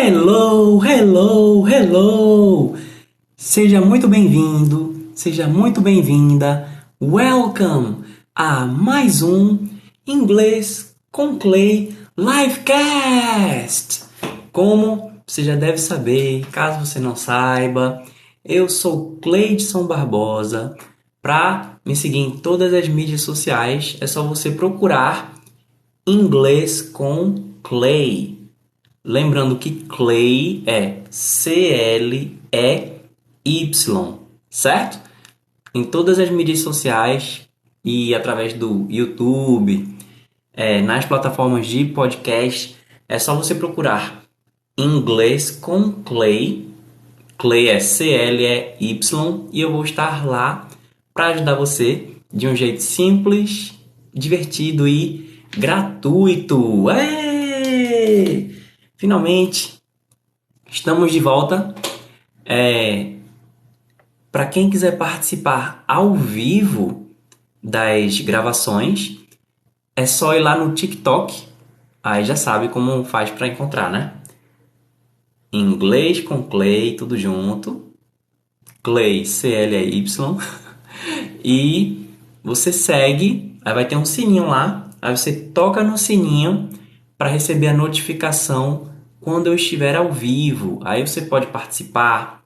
Hello, hello, hello! Seja muito bem-vindo, seja muito bem-vinda. Welcome a mais um Inglês com Clay Livecast! Como você já deve saber, caso você não saiba, eu sou Cleidson Barbosa. Para me seguir em todas as mídias sociais, é só você procurar Inglês com Clay. Lembrando que Clay é C-L-E-Y, certo? Em todas as mídias sociais e através do YouTube, é, nas plataformas de podcast, é só você procurar inglês com Clay. Clay é C-L-E-Y e eu vou estar lá para ajudar você de um jeito simples, divertido e gratuito. Finalmente, estamos de volta. É, Para quem quiser participar ao vivo das gravações, é só ir lá no TikTok. Aí já sabe como faz para encontrar, né? Inglês com Clay, tudo junto. Clay, C-L-E-Y. E você segue, aí vai ter um sininho lá. Aí você toca no sininho para receber a notificação quando eu estiver ao vivo. Aí você pode participar,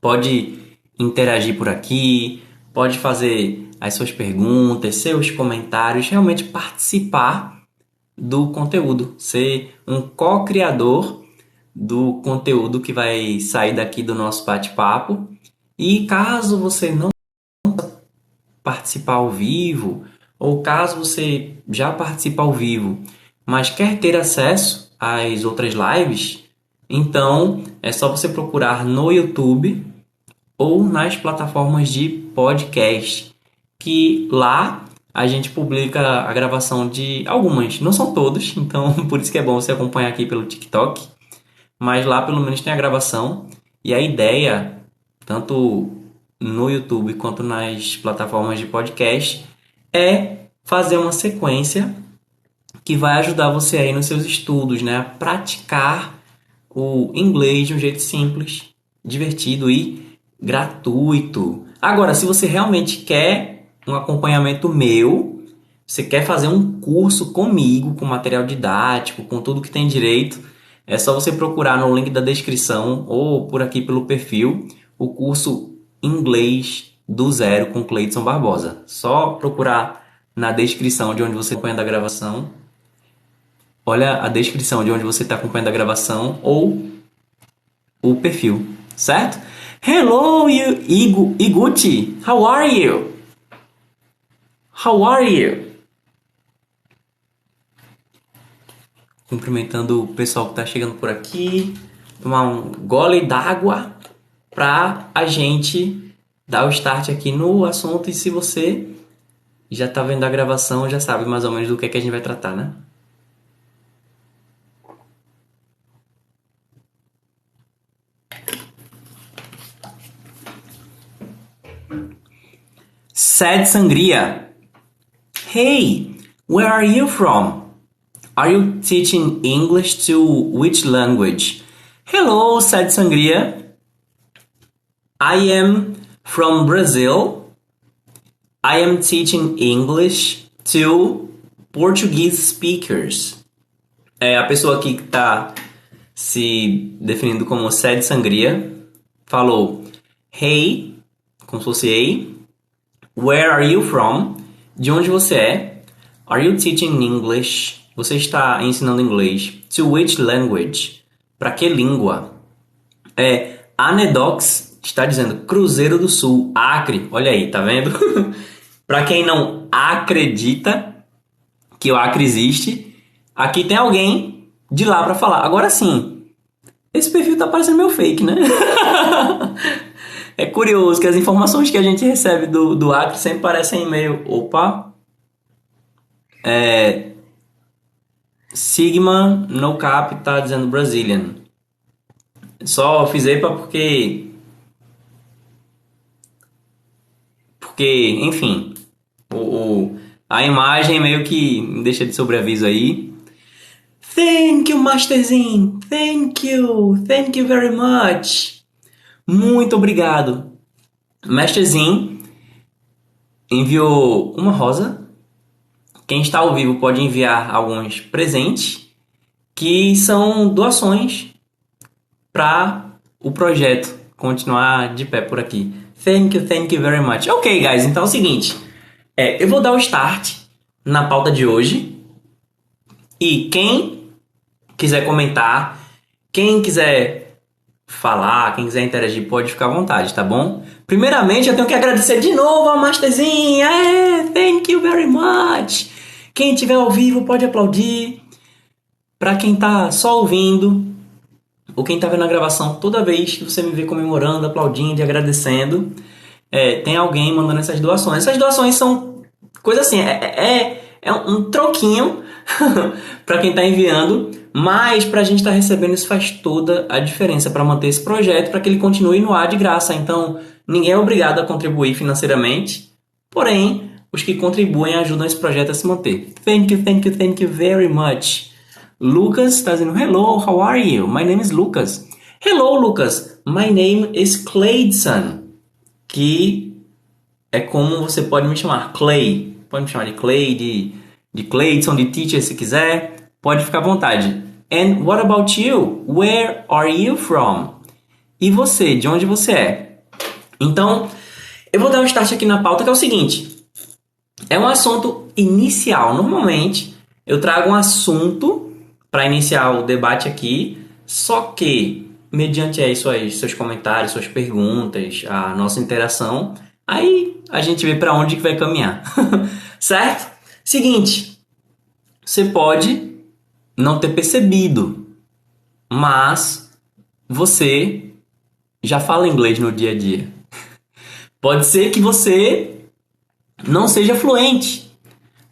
pode interagir por aqui, pode fazer as suas perguntas, seus comentários, realmente participar do conteúdo, ser um co-criador do conteúdo que vai sair daqui do nosso bate-papo. E caso você não participar ao vivo, ou caso você já participa ao vivo mas quer ter acesso às outras lives, então é só você procurar no YouTube ou nas plataformas de podcast, que lá a gente publica a gravação de algumas, não são todos, então por isso que é bom você acompanhar aqui pelo TikTok, mas lá pelo menos tem a gravação. E a ideia, tanto no YouTube quanto nas plataformas de podcast, é fazer uma sequência que vai ajudar você aí nos seus estudos, né? A praticar o inglês de um jeito simples, divertido e gratuito. Agora, se você realmente quer um acompanhamento meu, você quer fazer um curso comigo, com material didático, com tudo que tem direito, é só você procurar no link da descrição ou por aqui pelo perfil o curso Inglês do Zero com Cleiton Barbosa. Só procurar na descrição de onde você acompanha a gravação olha a descrição de onde você está acompanhando a gravação ou o perfil, certo? Hello, you, Igu, Iguchi. How are you? How are you? Cumprimentando o pessoal que está chegando por aqui. Tomar um gole d'água para a gente dar o start aqui no assunto. E se você já está vendo a gravação, já sabe mais ou menos do que, é que a gente vai tratar, né? Sad Sangria. Hey, where are you from? Are you teaching English to which language? Hello, Sad Sangria. I am from Brazil. I am teaching English to Portuguese speakers. É a pessoa aqui que está se definindo como Sad Sangria falou: Hey, como se fosse Ei, Where are you from? De onde você é? Are you teaching English? Você está ensinando inglês. To which language? Para que língua? É, Anedox está dizendo Cruzeiro do Sul, Acre. Olha aí, tá vendo? Para quem não acredita que o Acre existe, aqui tem alguém de lá para falar. Agora sim, esse perfil tá parecendo meio fake, né? é curioso que as informações que a gente recebe do, do Acre sempre parecem meio. Opa! É, Sigma No Cap tá dizendo Brazilian. Só fiz EPA porque. Porque, enfim. O, o, a imagem meio que deixa de sobreaviso aí. Thank you, Masterzinho. Thank you. Thank you very much. Muito obrigado. Masterzinho enviou uma rosa. Quem está ao vivo pode enviar alguns presentes que são doações para o projeto continuar de pé por aqui. Thank you, thank you very much. Ok, guys, então é o seguinte. É, eu vou dar o start na pauta de hoje. E quem quiser comentar, quem quiser falar, quem quiser interagir, pode ficar à vontade, tá bom? Primeiramente, eu tenho que agradecer de novo a Masterzinha. É, thank you very much. Quem estiver ao vivo pode aplaudir. Para quem tá só ouvindo, ou quem tá vendo a gravação, toda vez que você me vê comemorando, aplaudindo e agradecendo, é, tem alguém mandando essas doações. Essas doações são coisa assim, é, é, é um troquinho para quem está enviando, mas para a gente estar tá recebendo isso faz toda a diferença para manter esse projeto, para que ele continue no ar de graça. Então, ninguém é obrigado a contribuir financeiramente, porém, os que contribuem ajudam esse projeto a se manter. Thank you, thank you, thank you very much. Lucas está dizendo: Hello, how are you? My name is Lucas. Hello, Lucas. My name is Cleidson. Que é como você pode me chamar, Clay. Pode me chamar de Clay, de, de Cleidson, de teacher se quiser. Pode ficar à vontade. And what about you? Where are you from? E você, de onde você é? Então, eu vou dar um start aqui na pauta que é o seguinte. É um assunto inicial. Normalmente, eu trago um assunto para iniciar o debate aqui, só que mediante aí suas, seus comentários, suas perguntas, a nossa interação, aí a gente vê para onde que vai caminhar, certo? Seguinte, você pode não ter percebido, mas você já fala inglês no dia a dia. Pode ser que você não seja fluente.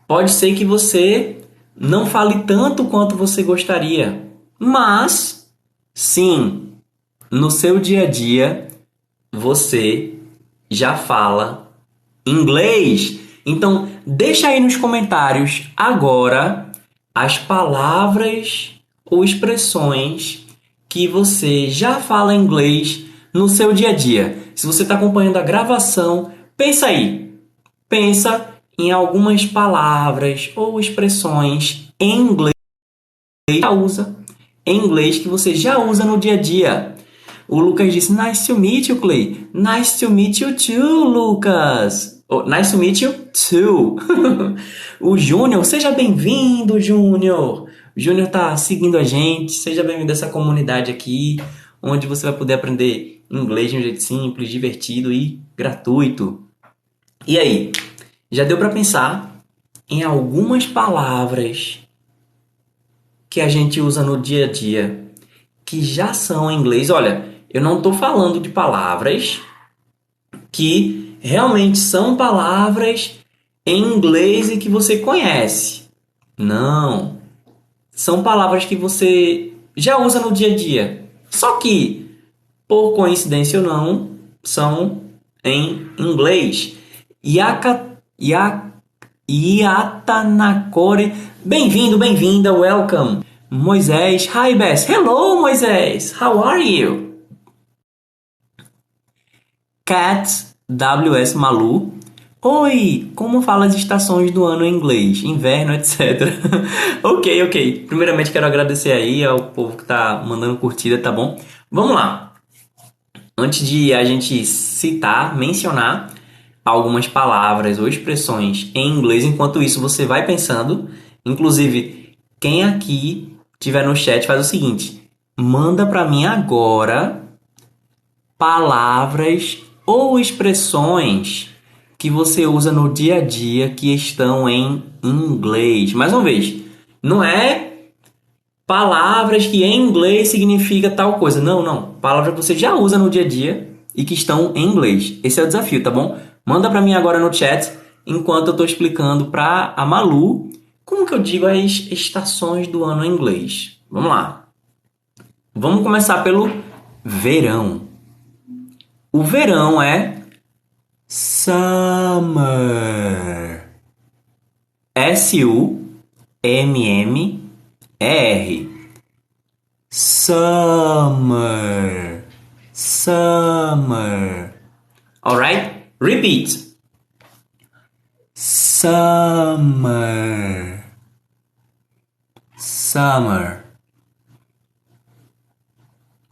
Pode ser que você não fale tanto quanto você gostaria, mas sim, no seu dia a dia você já fala inglês. Então, deixa aí nos comentários agora as palavras ou expressões que você já fala inglês no seu dia a dia. Se você está acompanhando a gravação, pensa aí. Pensa em algumas palavras ou expressões em inglês que já usa, em inglês que você já usa no dia a dia. O Lucas disse: Nice to meet you, Clay. Nice to meet you too, Lucas. Oh, nice to meet you too. o Júnior, seja bem-vindo, Júnior. O Júnior tá seguindo a gente. Seja bem-vindo a essa comunidade aqui, onde você vai poder aprender inglês de um jeito simples, divertido e gratuito. E aí, já deu para pensar em algumas palavras que a gente usa no dia a dia que já são em inglês. Olha, eu não estou falando de palavras que realmente são palavras em inglês e que você conhece. Não. São palavras que você já usa no dia a dia. Só que, por coincidência ou não, são em inglês. Yaka Ya Yatanakore. Bem-vindo, bem-vinda, welcome. Moisés, hi Bess. Hello, Moisés. How are you? Cat WS Malu. Oi, como fala as estações do ano em inglês? Inverno, etc. ok, ok. Primeiramente quero agradecer aí ao povo que tá mandando curtida, tá bom? Vamos lá. Antes de a gente citar, mencionar algumas palavras ou expressões em inglês. Enquanto isso, você vai pensando. Inclusive, quem aqui tiver no chat faz o seguinte: manda para mim agora palavras ou expressões que você usa no dia a dia que estão em inglês. Mais uma vez, não é palavras que em inglês significa tal coisa. Não, não. Palavras que você já usa no dia a dia e que estão em inglês. Esse é o desafio, tá bom? Manda para mim agora no chat, enquanto eu estou explicando para a Malu como que eu digo as estações do ano em inglês. Vamos lá. Vamos começar pelo verão. O verão é summer. S U M M E R. Summer. Summer. Alright? Repeat. Summer. Summer.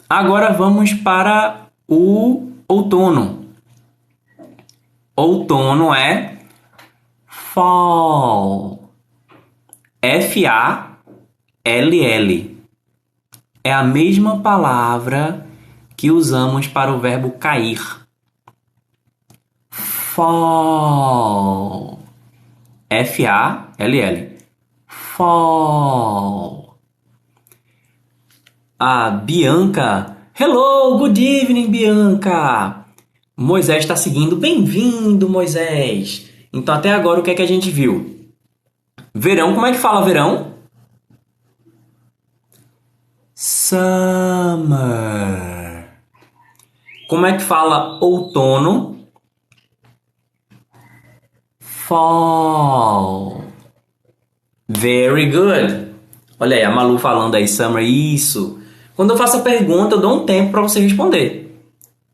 Agora vamos para o outono. Outono é fall. F-A-L-L. É a mesma palavra que usamos para o verbo cair. Fall. F-A-L-L. Fall. A Bianca. Hello, good evening, Bianca. Moisés está seguindo. Bem-vindo, Moisés. Então, até agora, o que é que a gente viu? Verão, como é que fala verão? Summer. Como é que fala outono? Fall. Very good. Olha aí, a Malu falando aí, Summer, isso. Quando eu faço a pergunta, eu dou um tempo para você responder.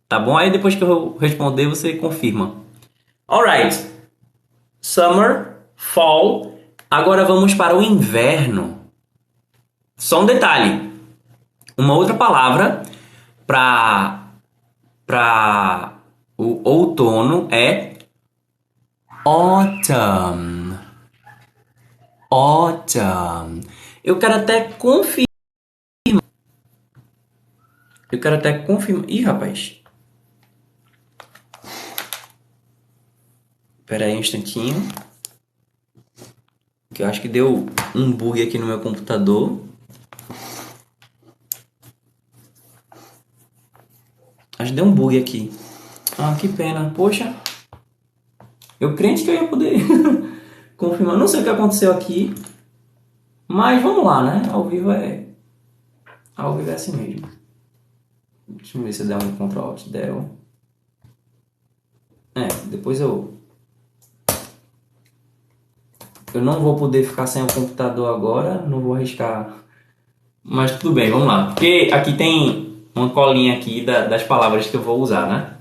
Tá bom? Aí depois que eu responder, você confirma. Alright. Summer, fall. Agora vamos para o inverno. Só um detalhe. Uma outra palavra para para o outono é Autumn. Autumn. Eu quero até confirmar. Eu quero até confirmar. Ih, rapaz. Espera aí um instantinho. Que eu acho que deu um bug aqui no meu computador. Acho que deu um bug aqui. Ah, que pena. Poxa. Eu crente que eu ia poder confirmar. Não sei o que aconteceu aqui. Mas vamos lá, né? Ao vivo é. Ao vivo é assim mesmo. Deixa eu ver se der um Ctrl Alt Del. É, depois eu. Eu não vou poder ficar sem o computador agora, não vou arriscar. Mas tudo bem, vamos lá. Porque aqui tem uma colinha aqui das palavras que eu vou usar, né?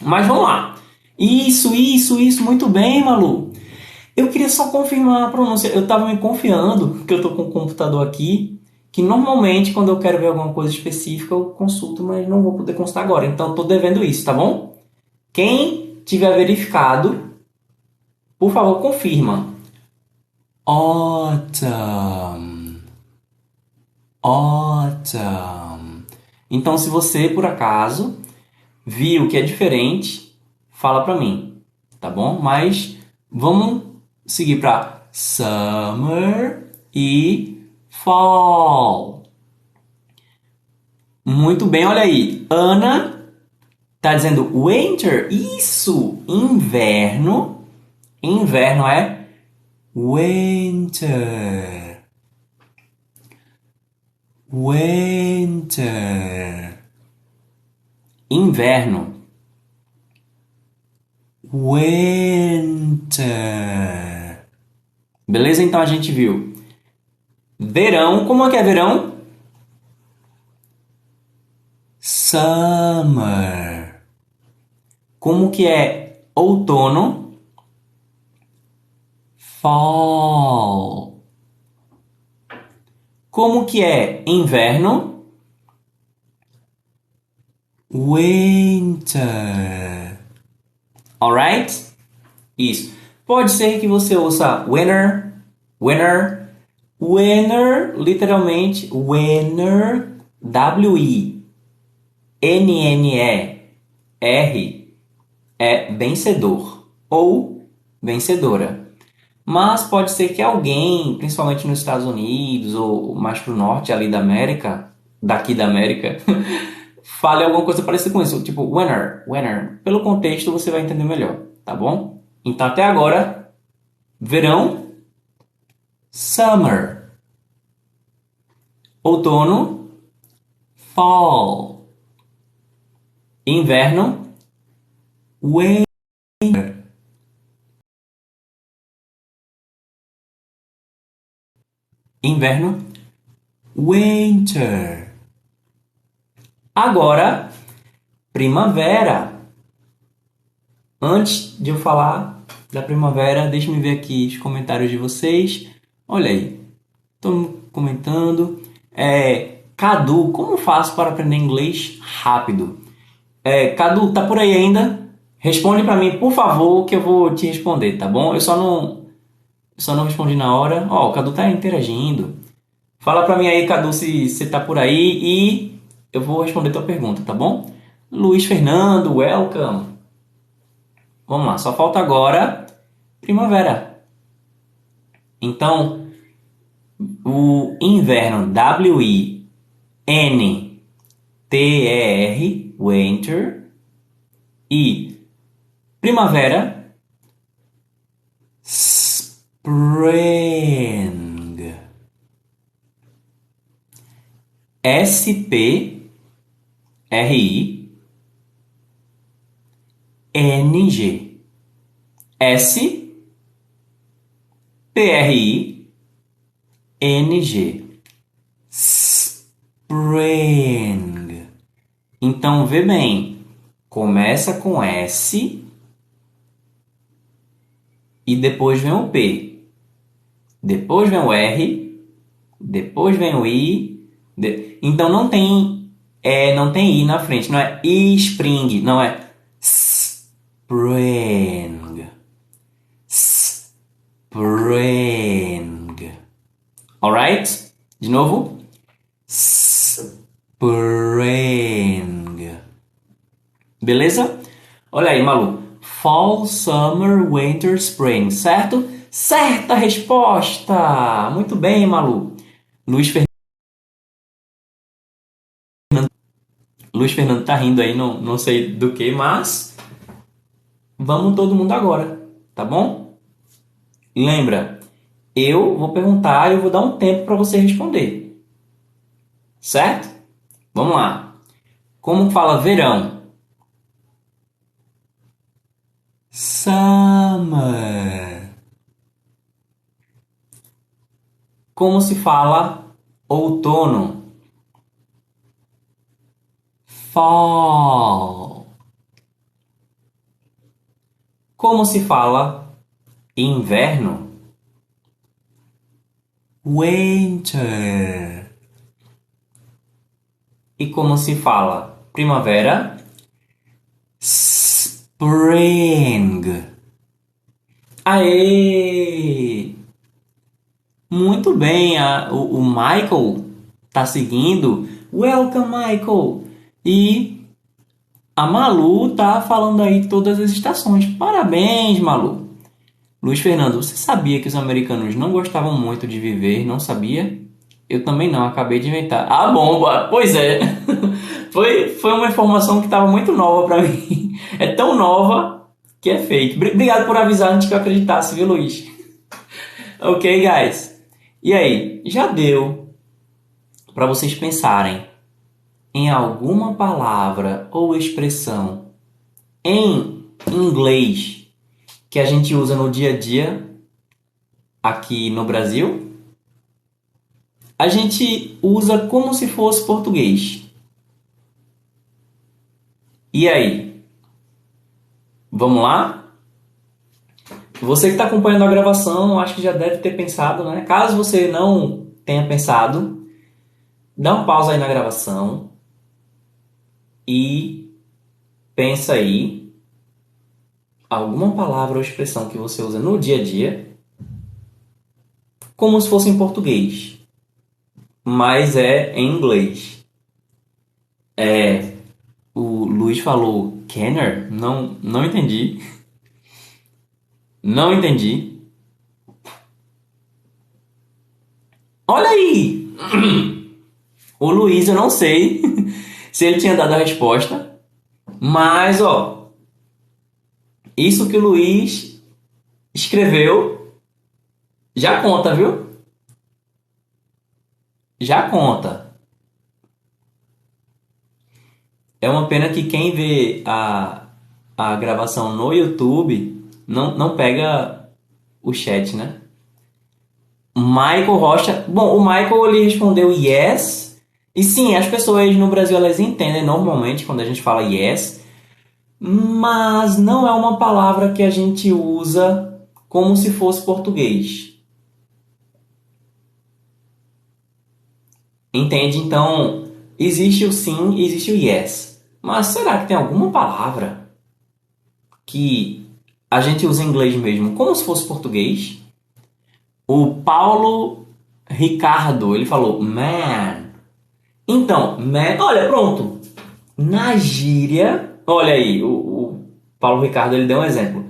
Mas vamos lá. Isso, isso, isso, muito bem, Malu. Eu queria só confirmar a pronúncia. Eu estava me confiando, que eu estou com o computador aqui, que normalmente quando eu quero ver alguma coisa específica eu consulto, mas não vou poder consultar agora. Então estou devendo isso, tá bom? Quem tiver verificado, por favor, confirma. Autumn. Autumn. Então, se você, por acaso, viu que é diferente, fala para mim, tá bom? Mas vamos seguir para summer e fall. Muito bem, olha aí. Ana tá dizendo winter. Isso, inverno. Inverno é winter. Winter. Inverno. Winter. Beleza? Então a gente viu verão. Como é que é verão? Summer. Como que é outono? Fall. Como que é inverno? Winter. Alright? Isso. Pode ser que você ouça winner, winner, winner, literalmente winner, W-I-N-N-E-R, é vencedor ou vencedora. Mas pode ser que alguém, principalmente nos Estados Unidos ou mais para o norte ali da América, daqui da América, fale alguma coisa parecida com isso, tipo winner, winner. Pelo contexto você vai entender melhor, tá bom? Então até agora, verão, summer, outono, fall, inverno, winter. Inverno, winter. Agora, primavera. Antes de eu falar da primavera, deixe me ver aqui os comentários de vocês. Olha aí, todo comentando. É, Cadu, como faço para aprender inglês rápido? É, Cadu, tá por aí ainda? Responde para mim, por favor, que eu vou te responder, tá bom? Eu só não, só não respondi na hora. Ó, oh, o Cadu tá interagindo. Fala para mim aí, Cadu, se você tá por aí e eu vou responder tua pergunta, tá bom? Luiz Fernando, welcome. Vamos lá, só falta agora primavera. Então, o inverno, W-I-N-T-E-R, winter, e primavera, spring. S-P-R-I-N-G. S-P-R-I-N-G. Spring. Então, vê bem. Começa com S e depois vem o P. Depois vem o R, depois vem o I então não tem é, não tem i na frente, não é spring, não é spring. Spring. Alright? De novo. Spring. Beleza? Olha aí, Malu. Fall, summer, winter, spring, certo? Certa resposta! Muito bem, Malu. Luiz Fernando Luiz Fernando tá rindo aí, não, não sei do que, mas vamos todo mundo agora, tá bom? Lembra, eu vou perguntar e eu vou dar um tempo para você responder. Certo? Vamos lá. Como fala verão? Summer. Como se fala outono? fall. Como se fala inverno? Winter. E como se fala primavera? Spring. Aê! Muito bem, a, o, o Michael tá seguindo. Welcome, Michael! E a Malu tá falando aí todas as estações. Parabéns, Malu. Luiz Fernando, você sabia que os americanos não gostavam muito de viver? Não sabia? Eu também não, acabei de inventar. Ah, bomba! Pois é. foi, foi uma informação que estava muito nova para mim. É tão nova que é fake. Obrigado por avisar antes que eu acreditasse, viu, Luiz? ok, guys. E aí, já deu para vocês pensarem em alguma palavra ou expressão em inglês que a gente usa no dia a dia aqui no Brasil, a gente usa como se fosse português. E aí? Vamos lá? Você que está acompanhando a gravação, acho que já deve ter pensado, né? Caso você não tenha pensado, dá um pausa aí na gravação e pensa aí alguma palavra ou expressão que você usa no dia a dia como se fosse em português, mas é em inglês. É, o Luiz falou Kenner? Não, não entendi. Não entendi. Olha aí! O Luiz, eu não sei se ele tinha dado a resposta. Mas, ó, isso que o Luiz escreveu já conta, viu? Já conta. É uma pena que quem vê a, a gravação no YouTube não, não pega o chat, né? Michael Rocha. Bom, o Michael ele respondeu yes E sim, as pessoas no Brasil elas entendem normalmente quando a gente fala yes, mas não é uma palavra que a gente usa como se fosse português. Entende? Então, existe o sim existe o yes. Mas será que tem alguma palavra que a gente usa em inglês mesmo, como se fosse português? O Paulo Ricardo, ele falou man. Então, man, olha, pronto. Na gíria, olha aí, o, o Paulo Ricardo ele deu um exemplo.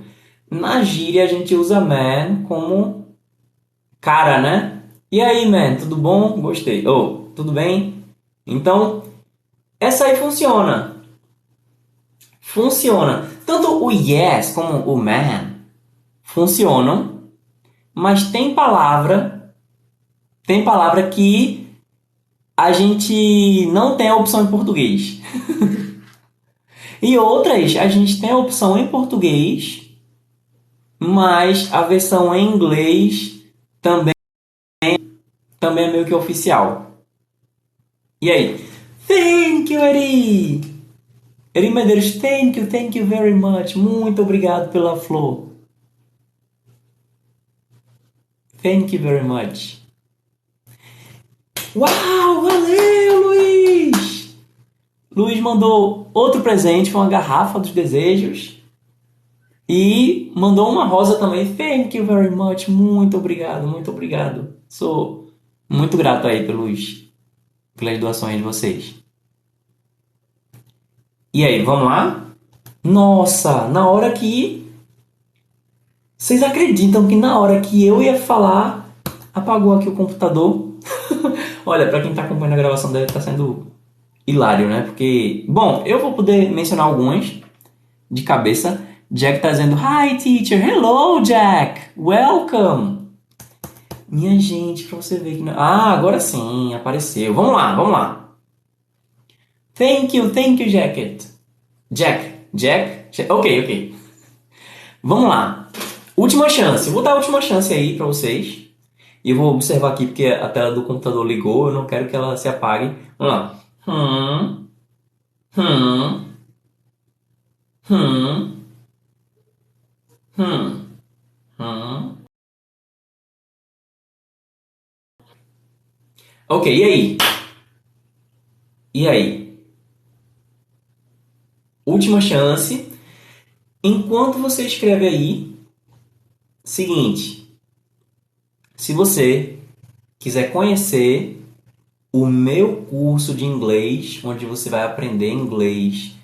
Na gíria a gente usa man como cara, né? E aí, man, tudo bom? Gostei. Oh, tudo bem? Então, essa aí funciona. Funciona. Tanto o yes como o man funcionam, mas tem palavra, tem palavra que a gente não tem a opção em português. e outras a gente tem a opção em português, mas a versão em inglês também, também é meio que oficial. E aí? Thank you, Eri! Eri Medeiros, thank you, thank you very much. Muito obrigado pela flor. Thank you very much. Uau, valeu, Luiz! Luiz mandou outro presente, foi uma garrafa dos desejos. E mandou uma rosa também. Thank you very much. Muito obrigado, muito obrigado. Sou muito grato aí pelos pelas doações de vocês. E aí, vamos lá? Nossa, na hora que. Vocês acreditam que na hora que eu ia falar, apagou aqui o computador? Olha, para quem está acompanhando a gravação deve estar tá sendo hilário, né? Porque, bom, eu vou poder mencionar algumas de cabeça. Jack está dizendo: Hi, teacher. Hello, Jack. Welcome. Minha gente, pra você ver que. Ah, agora sim, apareceu. Vamos lá, vamos lá. Thank you, thank you, Jacket. Jack, Jack. Jack. Ok, ok. Vamos lá. Última chance. Vou dar a última chance aí pra vocês. E eu vou observar aqui porque a tela do computador ligou. Eu não quero que ela se apague. Vamos lá. Hum. Hum. Hum. Hum. Hum. Ok, e aí? E aí? Última chance. Enquanto você escreve aí, seguinte: se você quiser conhecer o meu curso de inglês, onde você vai aprender inglês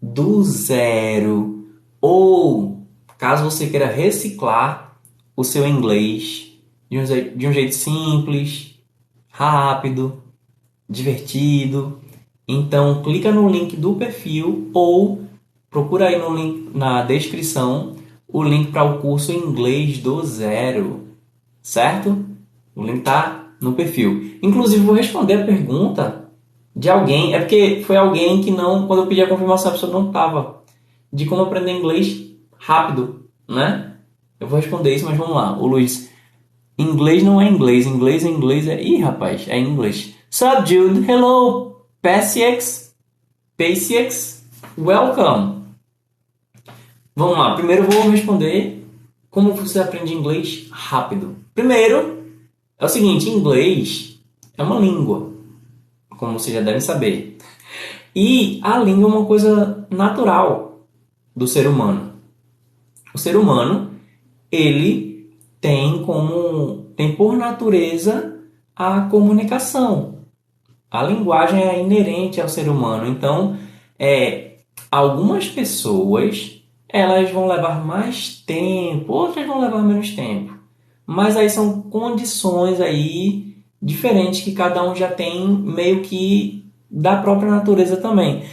do zero, ou caso você queira reciclar o seu inglês de um, de um jeito simples, rápido, divertido. Então, clica no link do perfil ou procura aí no link na descrição o link para o curso Inglês do Zero, certo? O link tá no perfil. Inclusive, vou responder a pergunta de alguém, é porque foi alguém que não, quando eu pedi a confirmação, a pessoa não estava, de como aprender inglês rápido, né? Eu vou responder isso, mas vamos lá. O Luiz, Inglês não é inglês, inglês é inglês é. Ih, rapaz, é inglês. Sup, Jude? Hello, PCX? PCX? Welcome. Vamos lá, primeiro eu vou responder como você aprende inglês rápido. Primeiro, é o seguinte: inglês é uma língua, como você já deve saber. E a língua é uma coisa natural do ser humano. O ser humano, ele tem como tem por natureza a comunicação. A linguagem é inerente ao ser humano. Então, é, algumas pessoas elas vão levar mais tempo, outras vão levar menos tempo. Mas aí são condições aí diferentes que cada um já tem meio que da própria natureza também.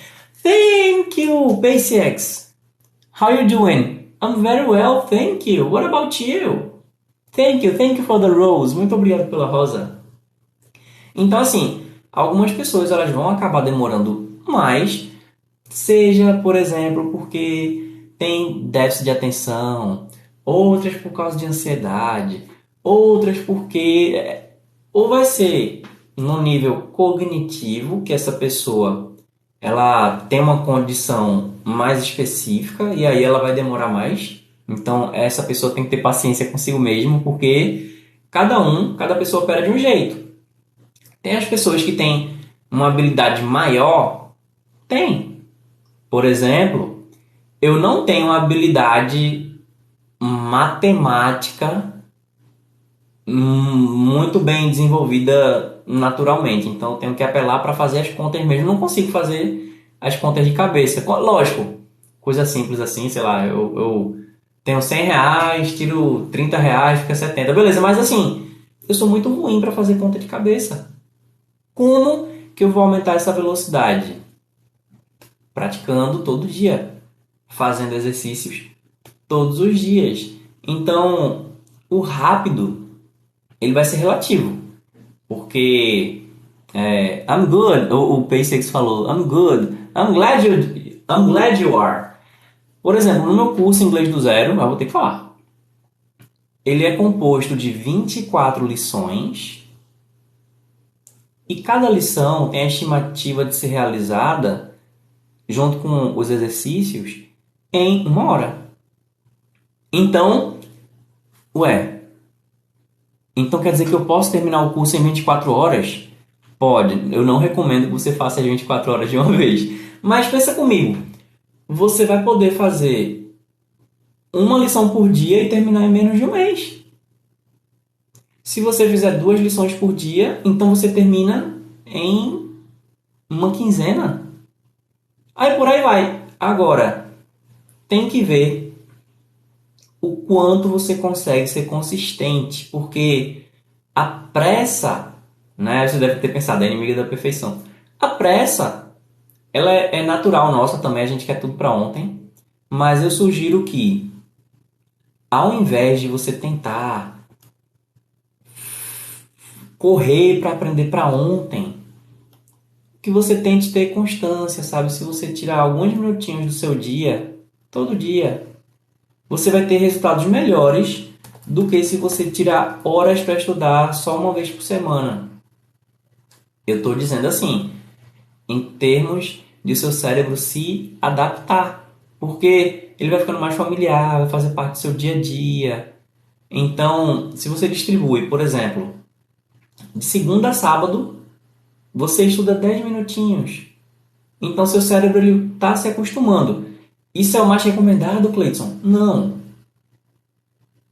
Thank you, BaseX. How you doing? I'm very well, thank you. What about you? Thank you, thank you for the rose. Muito obrigado pela rosa. Então, assim, algumas pessoas elas vão acabar demorando mais, seja, por exemplo, porque tem déficit de atenção, outras por causa de ansiedade, outras porque é, ou vai ser no nível cognitivo, que essa pessoa ela tem uma condição mais específica e aí ela vai demorar mais. Então essa pessoa tem que ter paciência consigo mesmo, porque cada um, cada pessoa opera de um jeito. Tem as pessoas que têm uma habilidade maior? Tem. Por exemplo, eu não tenho habilidade matemática muito bem desenvolvida naturalmente. Então tenho que apelar para fazer as contas mesmo. Não consigo fazer as contas de cabeça. Lógico, coisa simples assim, sei lá, eu, eu tenho 100 reais, tiro 30 reais, fica 70. Beleza, mas assim, eu sou muito ruim para fazer conta de cabeça. Como que eu vou aumentar essa velocidade? Praticando todo dia, fazendo exercícios todos os dias. Então, o rápido ele vai ser relativo. Porque é, I'm good, o, o Paysex falou, I'm good, I'm glad, you, I'm glad you are. Por exemplo, no meu curso Inglês do Zero, eu vou ter que falar. Ele é composto de 24 lições e cada lição tem a estimativa de ser realizada junto com os exercícios em uma hora. Então, ué, então quer dizer que eu posso terminar o curso em 24 horas? Pode. Eu não recomendo que você faça as 24 horas de uma vez. Mas pensa comigo. Você vai poder fazer uma lição por dia e terminar em menos de um mês. Se você fizer duas lições por dia, então você termina em uma quinzena. Aí por aí vai. Agora, tem que ver o quanto você consegue ser consistente, porque a pressa, né, você deve ter pensado, é inimiga da perfeição. A pressa, ela é, é natural nossa também, a gente quer tudo para ontem, mas eu sugiro que, ao invés de você tentar correr para aprender para ontem, que você tente ter constância, sabe? Se você tirar alguns minutinhos do seu dia, todo dia, você vai ter resultados melhores do que se você tirar horas para estudar só uma vez por semana. Eu estou dizendo assim, em termos de seu cérebro se adaptar, porque ele vai ficando mais familiar, vai fazer parte do seu dia a dia. Então, se você distribui, por exemplo, de segunda a sábado, você estuda 10 minutinhos. Então, seu cérebro está se acostumando. Isso é o mais recomendado, Cleiton? Não.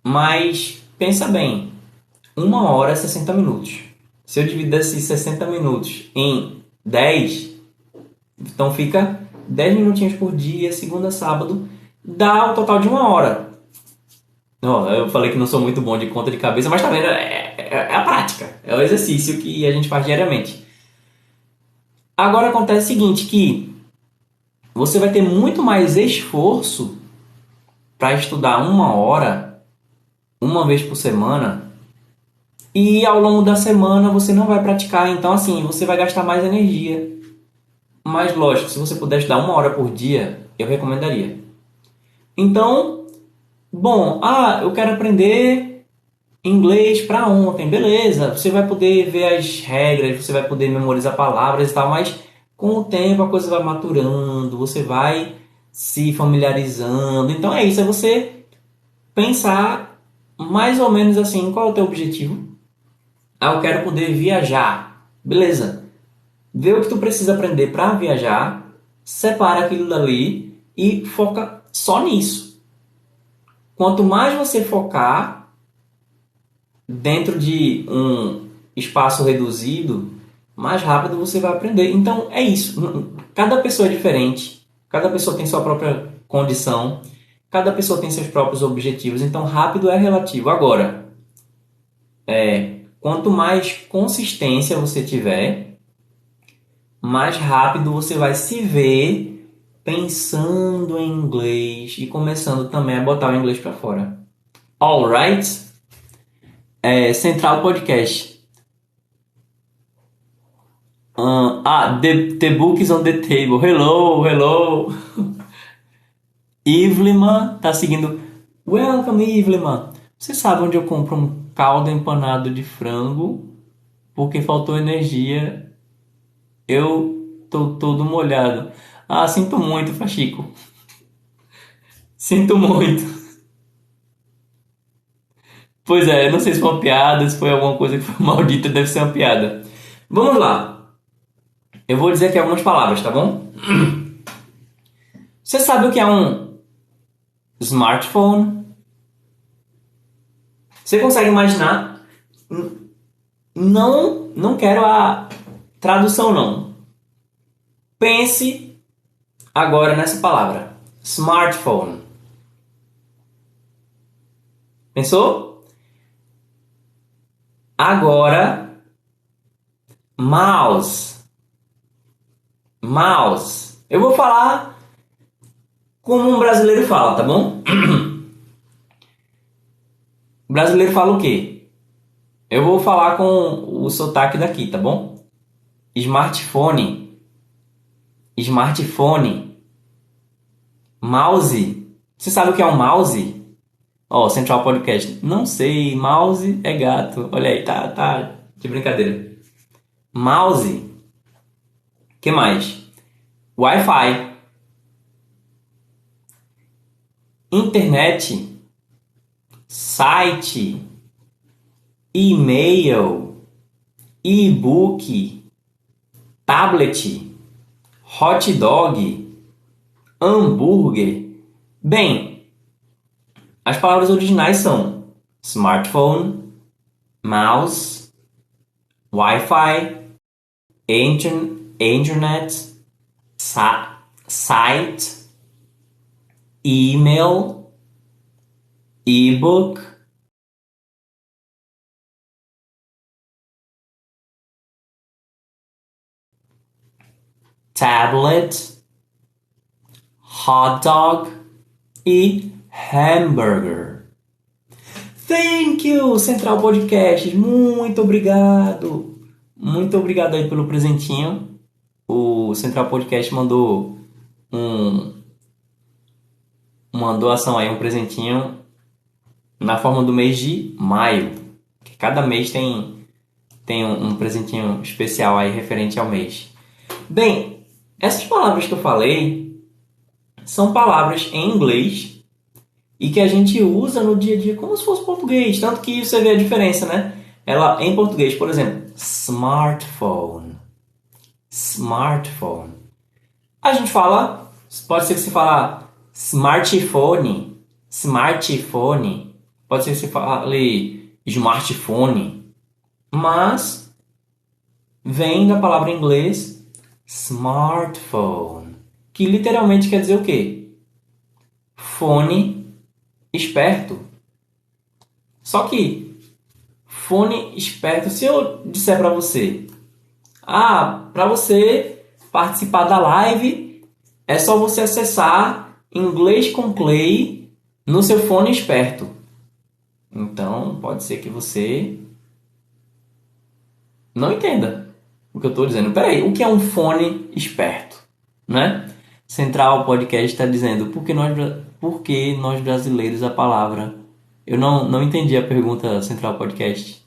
Mas pensa bem, uma hora é 60 minutos. Se eu dividir esses 60 minutos em 10, então fica 10 minutinhos por dia, segunda sábado, dá o total de uma hora. Oh, eu falei que não sou muito bom de conta de cabeça, mas tá vendo? É, é, é a prática, é o exercício que a gente faz diariamente. Agora acontece o seguinte, que você vai ter muito mais esforço para estudar uma hora, uma vez por semana, e ao longo da semana você não vai praticar, então assim, você vai gastar mais energia. Mas lógico, se você puder estudar uma hora por dia, eu recomendaria. Então, bom, ah, eu quero aprender inglês para ontem, beleza? Você vai poder ver as regras, você vai poder memorizar palavras e tal, mas com o tempo a coisa vai maturando, você vai se familiarizando. Então é isso, é você pensar mais ou menos assim, qual é o teu objetivo? Ah, eu quero poder viajar. Beleza. Vê o que tu precisa aprender para viajar, separa aquilo dali e foca só nisso. Quanto mais você focar dentro de um espaço reduzido, mais rápido você vai aprender. Então é isso. Cada pessoa é diferente, cada pessoa tem sua própria condição, cada pessoa tem seus próprios objetivos. Então rápido é relativo. Agora, é, quanto mais consistência você tiver, mais rápido você vai se ver pensando em inglês e começando também a botar o inglês para fora. Alright? É, Central Podcast. Ah, the, the book is on the table. Hello, hello. Ivlima tá seguindo. Welcome, Ivlima. Você sabe onde eu compro um caldo empanado de frango porque faltou energia. Eu tô todo molhado. Ah, sinto muito, Fachico. Sinto muito. Pois é, não sei se foi uma piada, se foi alguma coisa que foi maldita, deve ser uma piada. Vamos lá. Eu vou dizer aqui algumas palavras, tá bom? Você sabe o que é um smartphone? Você consegue imaginar? Não, não quero a tradução não. Pense agora nessa palavra, smartphone. Pensou? Agora, mouse. Mouse. Eu vou falar como um brasileiro fala, tá bom? O brasileiro fala o quê? Eu vou falar com o sotaque daqui, tá bom? Smartphone. Smartphone. Mouse. Você sabe o que é um mouse? Ó, oh, Central Podcast. Não sei, mouse é gato. Olha aí, tá, tá de brincadeira. Mouse. Que mais? Wi-Fi. Internet. Site. E-mail. E-book. Tablet. Hot dog. Hambúrguer. Bem, as palavras originais são smartphone, mouse, Wi-Fi, internet, site, email, ebook, tablet, hot dog e Hamburger. Thank you, Central Podcast. Muito obrigado. Muito obrigado aí pelo presentinho. O Central Podcast mandou um uma doação aí, um presentinho na forma do mês de maio. Que cada mês tem tem um, um presentinho especial aí referente ao mês. Bem, essas palavras que eu falei são palavras em inglês e que a gente usa no dia a dia como se fosse português. Tanto que você vê a diferença, né? Ela em português, por exemplo, smartphone. Smartphone. A gente fala, pode ser que você fala smartphone, smartphone. Pode ser que você fale smartphone. Mas vem da palavra em inglês smartphone, que literalmente quer dizer o quê? Fone esperto. Só que fone esperto, se eu disser para você, ah, para você participar da live é só você acessar inglês com Clay no seu fone esperto. Então, pode ser que você não entenda o que eu estou dizendo. Peraí, o que é um fone esperto? Né? Central Podcast está dizendo, por que nós por que nós brasileiros a palavra? Eu não, não entendi a pergunta Central Podcast.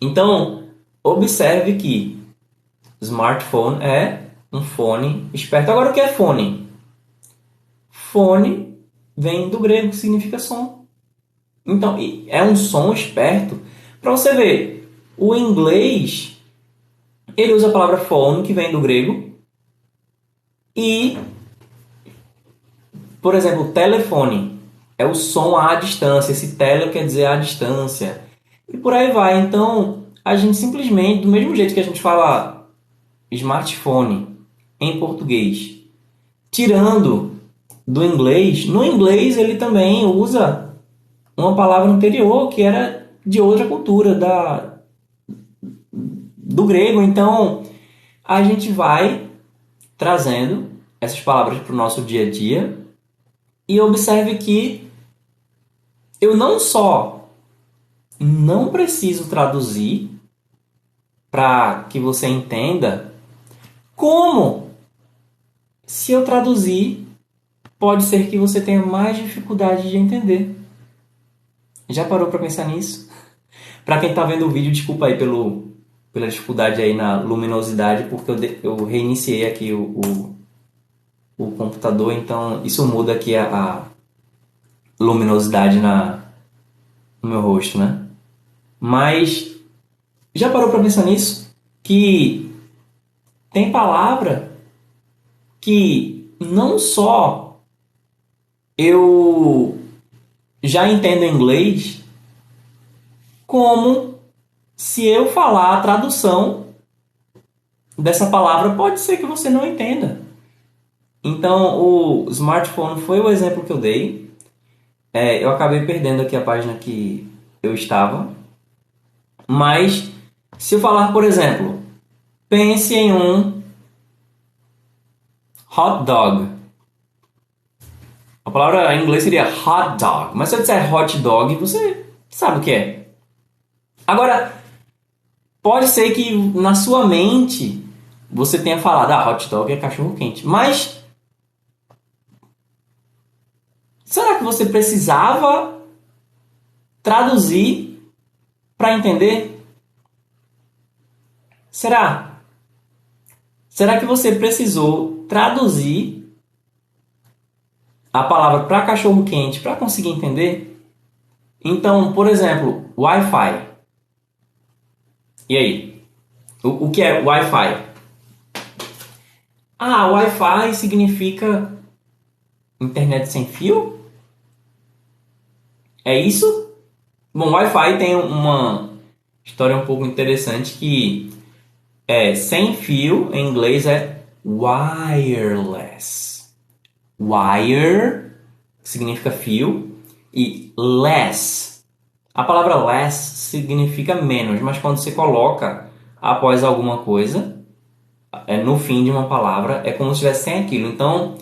Então, observe que smartphone é um fone esperto. Agora, o que é fone? Fone vem do grego, significa som. Então, é um som esperto. Para você ver, o inglês ele usa a palavra phone, que vem do grego, e por exemplo, telefone é o som à distância. Esse tele quer dizer à distância. E por aí vai. Então, a gente simplesmente, do mesmo jeito que a gente fala smartphone em português, tirando do inglês, no inglês ele também usa uma palavra anterior que era de outra cultura, da do grego. Então, a gente vai trazendo essas palavras para o nosso dia a dia e observe que eu não só não preciso traduzir para que você entenda, como se eu traduzir, pode ser que você tenha mais dificuldade de entender. Já parou para pensar nisso? Para quem está vendo o vídeo, desculpa aí pelo pela dificuldade aí na luminosidade, porque eu, eu reiniciei aqui o, o, o, computador, então isso muda aqui a, a luminosidade na, no meu rosto, né? Mas já parou para pensar nisso? Que tem palavra que não só eu já entendo inglês, como se eu falar a tradução dessa palavra, pode ser que você não entenda. Então, o smartphone foi o exemplo que eu dei. É, eu acabei perdendo aqui a página que eu estava. Mas, se eu falar, por exemplo, pense em um hot dog. A palavra em inglês seria hot dog. Mas se eu disser hot dog, você sabe o que é. Agora, pode ser que na sua mente você tenha falado, ah, hot dog é cachorro quente. Mas será que você precisava traduzir para entender? Será? Será que você precisou traduzir a palavra para cachorro quente para conseguir entender? Então, por exemplo, Wi-Fi. E aí? O, o que é Wi-Fi? Ah, Wi-Fi significa internet sem fio? É isso? Bom, Wi-Fi tem uma história um pouco interessante que é sem fio em inglês é wireless wire, significa fio, e less. A palavra less significa menos, mas quando você coloca após alguma coisa, é no fim de uma palavra, é como se estivesse sem aquilo. Então,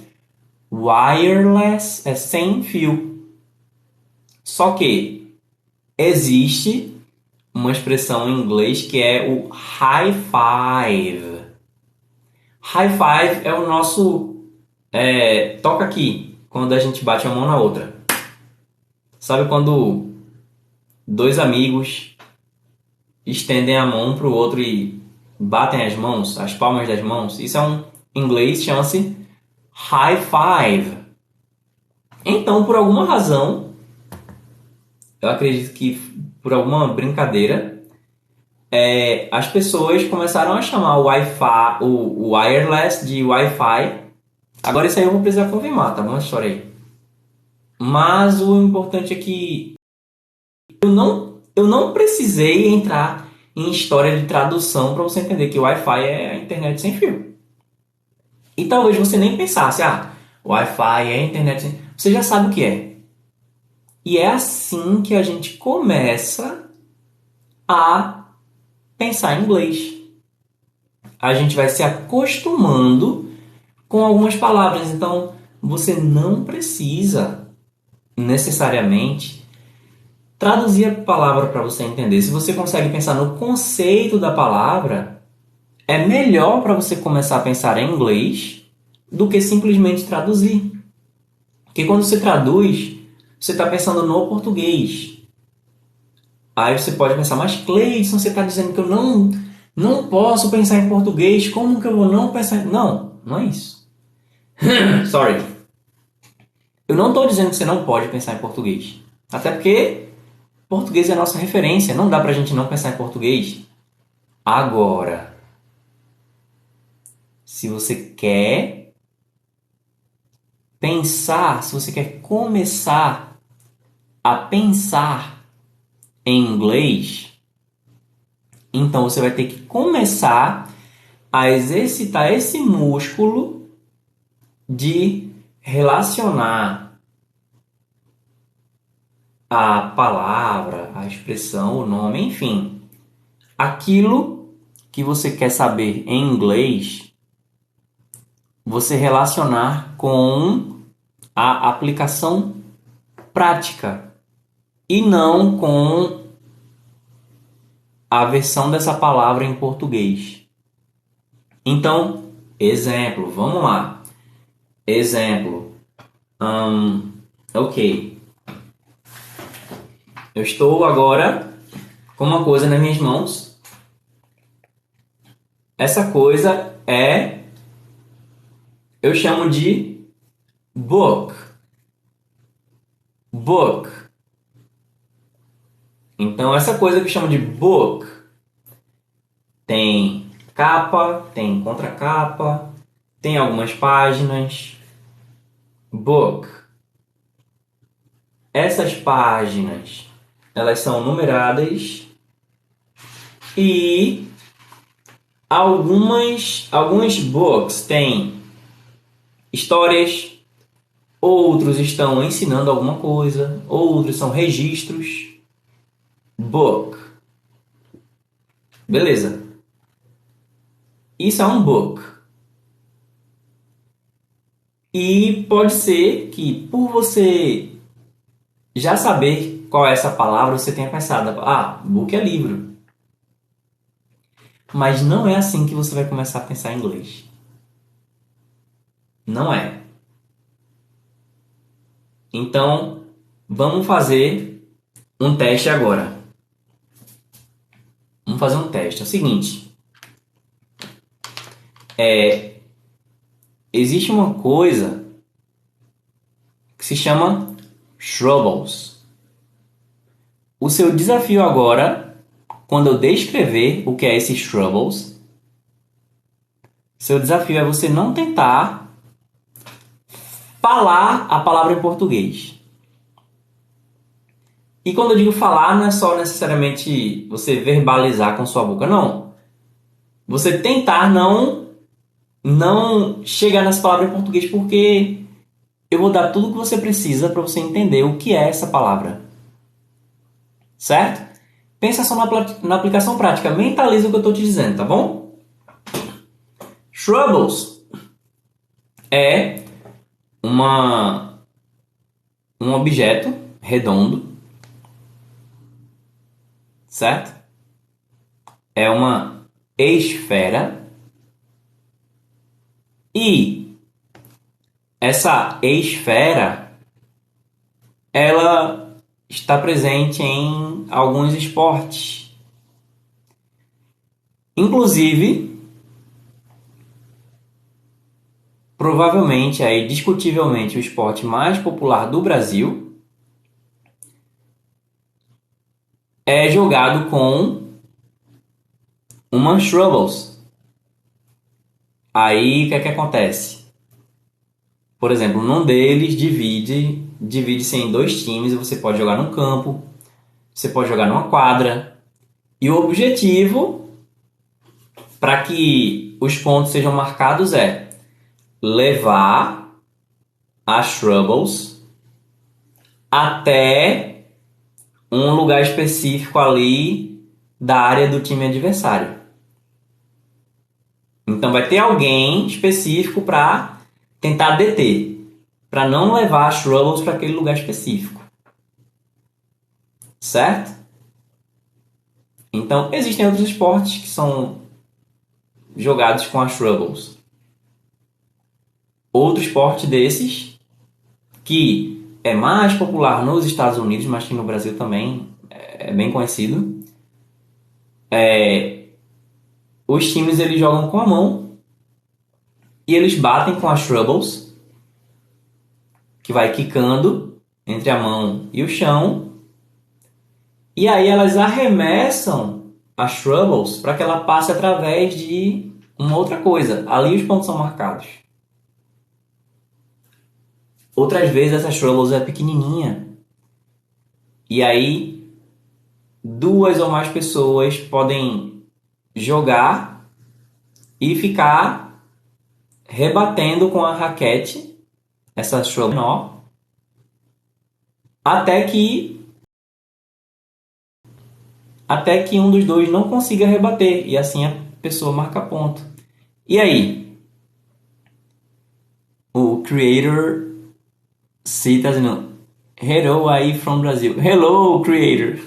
wireless é sem fio. Só que existe uma expressão em inglês que é o high five. High five é o nosso é, toca aqui quando a gente bate a mão na outra. Sabe quando dois amigos estendem a mão para o outro e batem as mãos, as palmas das mãos? Isso é um em inglês chama-se high five. Então, por alguma razão, eu acredito que por alguma brincadeira, é, as pessoas começaram a chamar o Wi-Fi, o, o wireless de Wi-Fi Agora isso aí eu vou precisar confirmar, tá bom? História aí. Mas o importante é que eu não, eu não precisei entrar em história de tradução para você entender que Wi-Fi é a internet sem fio. E talvez você nem pensasse, ah, Wi-Fi é a internet sem Você já sabe o que é. E é assim que a gente começa a pensar em inglês. A gente vai se acostumando com algumas palavras. Então, você não precisa necessariamente traduzir a palavra para você entender. Se você consegue pensar no conceito da palavra, é melhor para você começar a pensar em inglês do que simplesmente traduzir. Porque quando você traduz, você está pensando no português. Aí você pode pensar, mas Cleison, você está dizendo que eu não, não posso pensar em português, como que eu vou não pensar? Não, não é isso. Sorry. Eu não estou dizendo que você não pode pensar em português. Até porque português é a nossa referência. Não dá para a gente não pensar em português. Agora, se você quer pensar, se você quer começar a pensar em inglês, então você vai ter que começar a exercitar esse músculo de relacionar a palavra, a expressão, o nome, enfim, aquilo que você quer saber em inglês, você relacionar com a aplicação prática e não com a versão dessa palavra em português. Então, exemplo, vamos lá. Exemplo. Um, ok. Eu estou agora com uma coisa nas minhas mãos essa coisa é eu chamo de book. Book. Então essa coisa que eu chamo de book tem capa, tem contracapa, tem algumas páginas. Book. Essas páginas, elas são numeradas e algumas alguns books têm histórias, outros estão ensinando alguma coisa, outros são registros. Book. Beleza. Isso é um book. E pode ser que por você já saber qual é essa palavra, você tenha pensado, ah, book é livro. Mas não é assim que você vai começar a pensar em inglês. Não é. Então, vamos fazer um teste agora. Vamos fazer um teste. É o seguinte. É, existe uma coisa que se chama Troubles. O seu desafio agora, quando eu descrever o que é esses Troubles, seu desafio é você não tentar falar a palavra em português. E quando eu digo falar, não é só necessariamente você verbalizar com sua boca, não. Você tentar não não chegar nessa palavra em português porque eu vou dar tudo o que você precisa para você entender o que é essa palavra. Certo? Pensa só na, na aplicação prática, mentaliza o que eu estou te dizendo, tá bom? Troubles é uma, um objeto redondo, certo? É uma esfera e essa esfera ela está presente em alguns esportes. Inclusive, provavelmente aí discutivelmente o esporte mais popular do Brasil é jogado com uma Troubles. Aí o que é que acontece? Por exemplo, num deles divide divide-se em dois times e você pode jogar num campo, você pode jogar numa quadra. E o objetivo para que os pontos sejam marcados é levar as Troubles até um lugar específico ali da área do time adversário. Então vai ter alguém específico para tentar deter, para não levar as Troubles para aquele lugar específico. Certo? Então existem outros esportes que são jogados com as Troubles outro esporte desses que é mais popular nos Estados Unidos, mas que no Brasil também é bem conhecido. É, os times eles jogam com a mão e eles batem com as troubles, que vai quicando entre a mão e o chão. E aí elas arremessam as troubles para que ela passe através de uma outra coisa. Ali os pontos são marcados. Outras vezes essa Troubles é pequenininha. E aí duas ou mais pessoas podem jogar e ficar rebatendo com a raquete essa Trouble menor até que até que um dos dois não consiga rebater e assim a pessoa marca ponto. E aí? O creator Sim, tá dizendo Hello aí from Brasil. Hello, creator.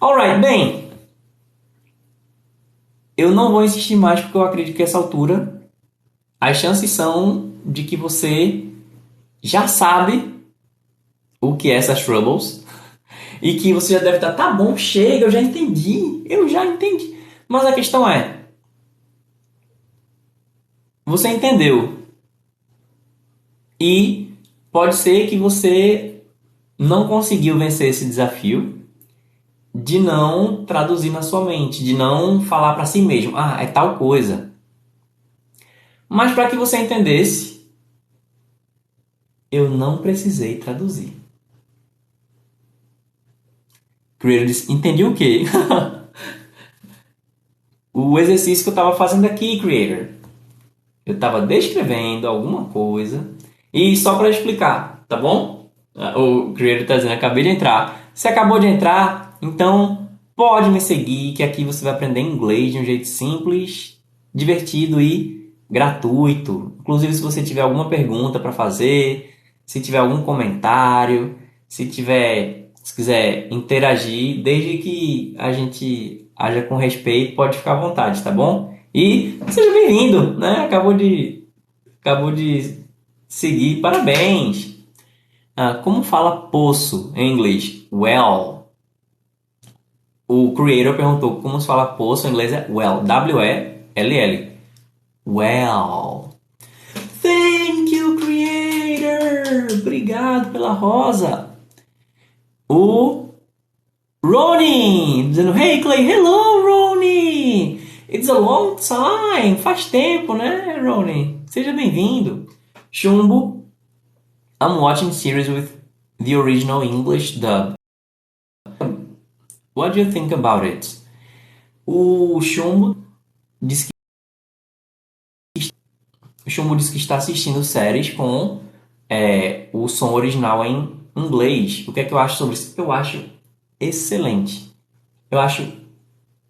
Alright, bem. Eu não vou insistir mais porque eu acredito que essa altura as chances são de que você já sabe o que é essas troubles e que você já deve estar, tá bom, chega, eu já entendi, eu já entendi. Mas a questão é, você entendeu. E pode ser que você não conseguiu vencer esse desafio de não traduzir na sua mente, de não falar para si mesmo, ah, é tal coisa. Mas para que você entendesse, eu não precisei traduzir. Creator disse, entendi o quê? o exercício que eu estava fazendo aqui, Creator. Eu estava descrevendo alguma coisa. E só para explicar, tá bom? O Creator está dizendo, acabei de entrar. Você acabou de entrar, então pode me seguir, que aqui você vai aprender inglês de um jeito simples, divertido e gratuito. Inclusive, se você tiver alguma pergunta para fazer, se tiver algum comentário, se tiver, se quiser interagir, desde que a gente haja com respeito, pode ficar à vontade, tá bom? E seja bem-vindo, né? Acabou de acabou de seguir, parabéns. Ah, como fala poço em inglês? Well. O creator perguntou como se fala poço em inglês é well, W E L L. Well. Thank you, creator. Obrigado pela rosa. O Ronnie dizendo Hey Clay, hello Ronnie. It's a long time. Faz tempo, né, Ronnie? Seja bem-vindo. Chumbo. I'm watching series with the original English dub. What do you think about it? O Chumbo diz que o Chumbo diz que está assistindo séries com é, o som original em inglês. O que é que eu acho sobre isso? Eu acho excelente. Eu acho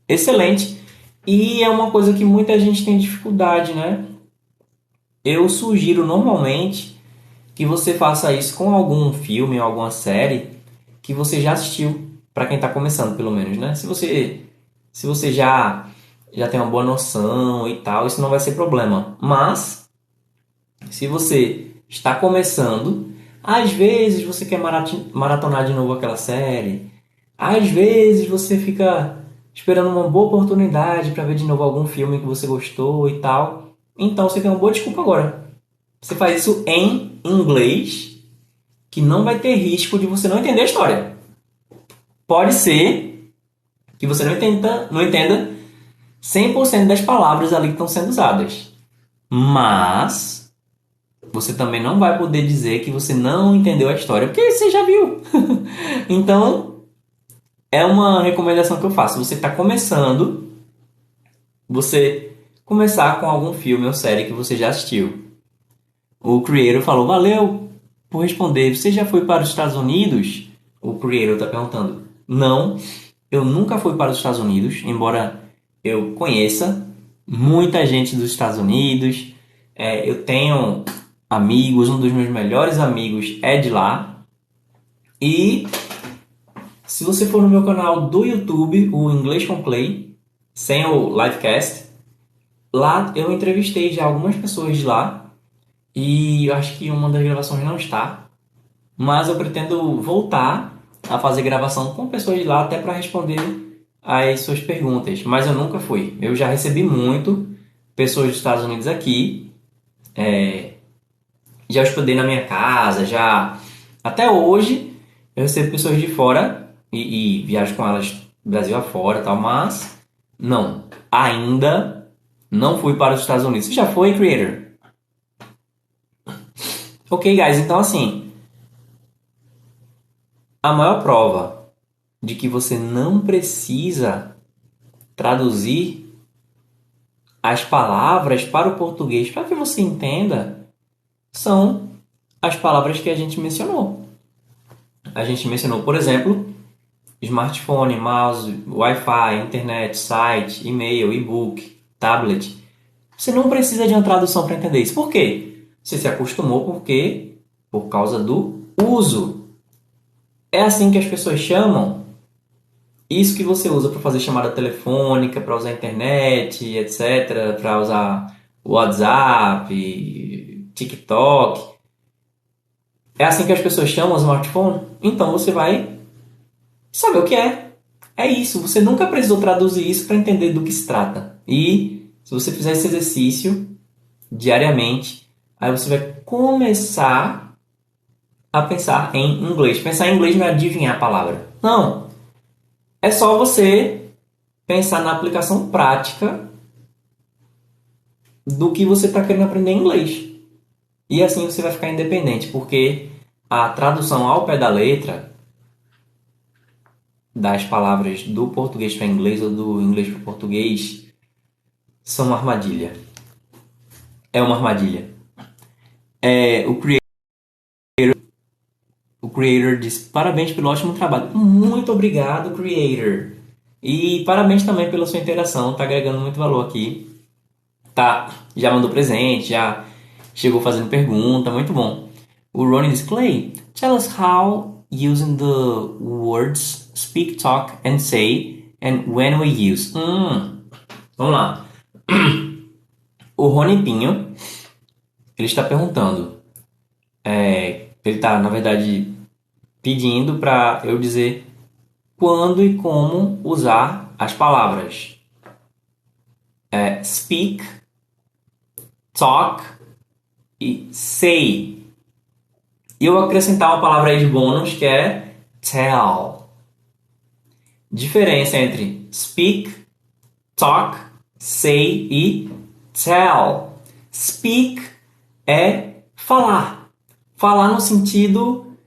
excelente e é uma coisa que muita gente tem dificuldade, né? Eu sugiro normalmente que você faça isso com algum filme ou alguma série que você já assistiu, para quem está começando, pelo menos, né? Se você se você já já tem uma boa noção e tal, isso não vai ser problema. Mas se você está começando, às vezes você quer maratonar de novo aquela série, às vezes você fica esperando uma boa oportunidade para ver de novo algum filme que você gostou e tal. Então você tem uma boa desculpa agora. Você faz isso em inglês, que não vai ter risco de você não entender a história. Pode ser que você não entenda, não entenda 100% das palavras ali que estão sendo usadas. Mas você também não vai poder dizer que você não entendeu a história, porque você já viu. então, é uma recomendação que eu faço. Você está começando, você começar com algum filme ou série que você já assistiu. O Creator falou: Valeu por responder. Você já foi para os Estados Unidos? O Creator está perguntando. Não, eu nunca fui para os Estados Unidos, embora eu conheça muita gente dos Estados Unidos. É, eu tenho amigos, um dos meus melhores amigos é de lá. E se você for no meu canal do YouTube, o Inglês com Clay, sem o livecast, lá eu entrevistei já algumas pessoas de lá e eu acho que uma das gravações não está, mas eu pretendo voltar a fazer gravação com pessoas de lá até para responder as suas perguntas. Mas eu nunca fui. Eu já recebi muito pessoas dos Estados Unidos aqui, é, já hospedei na minha casa, já até hoje eu recebo pessoas de fora e, e viajo com elas Brasil afora tal, mas não, ainda não fui para os Estados Unidos. Você já foi, Creator? Ok, guys, então assim, a maior prova de que você não precisa traduzir as palavras para o português para que você entenda são as palavras que a gente mencionou. A gente mencionou, por exemplo, smartphone, mouse, Wi-Fi, internet, site, e-mail, e-book, tablet. Você não precisa de uma tradução para entender isso. Por quê? Você se acostumou porque por causa do uso. É assim que as pessoas chamam isso que você usa para fazer chamada telefônica, para usar internet, etc, para usar WhatsApp, TikTok. É assim que as pessoas chamam o smartphone? Então você vai saber o que é. É isso. Você nunca precisou traduzir isso para entender do que se trata. E se você fizer esse exercício diariamente, aí você vai começar a pensar em inglês. Pensar em inglês não é adivinhar a palavra. Não. É só você pensar na aplicação prática do que você está querendo aprender em inglês. E assim você vai ficar independente, porque a tradução ao pé da letra das palavras do português para inglês ou do inglês para português são uma armadilha. É uma armadilha. É, o creator, o creator diz parabéns pelo ótimo trabalho. Muito obrigado, creator. E parabéns também pela sua interação. Tá agregando muito valor aqui. Tá, já mandou presente, já chegou fazendo pergunta, muito bom. O Ronnie diz, Clay, tell us how using the words speak, talk and say and when we use. Hum, vamos lá. O Rony Pinho, ele está perguntando, é, ele está, na verdade, pedindo para eu dizer quando e como usar as palavras é, speak, talk e say. E eu acrescentar uma palavra aí de bônus que é tell. Diferença entre speak, talk, say e tell. Speak é falar. Falar no sentido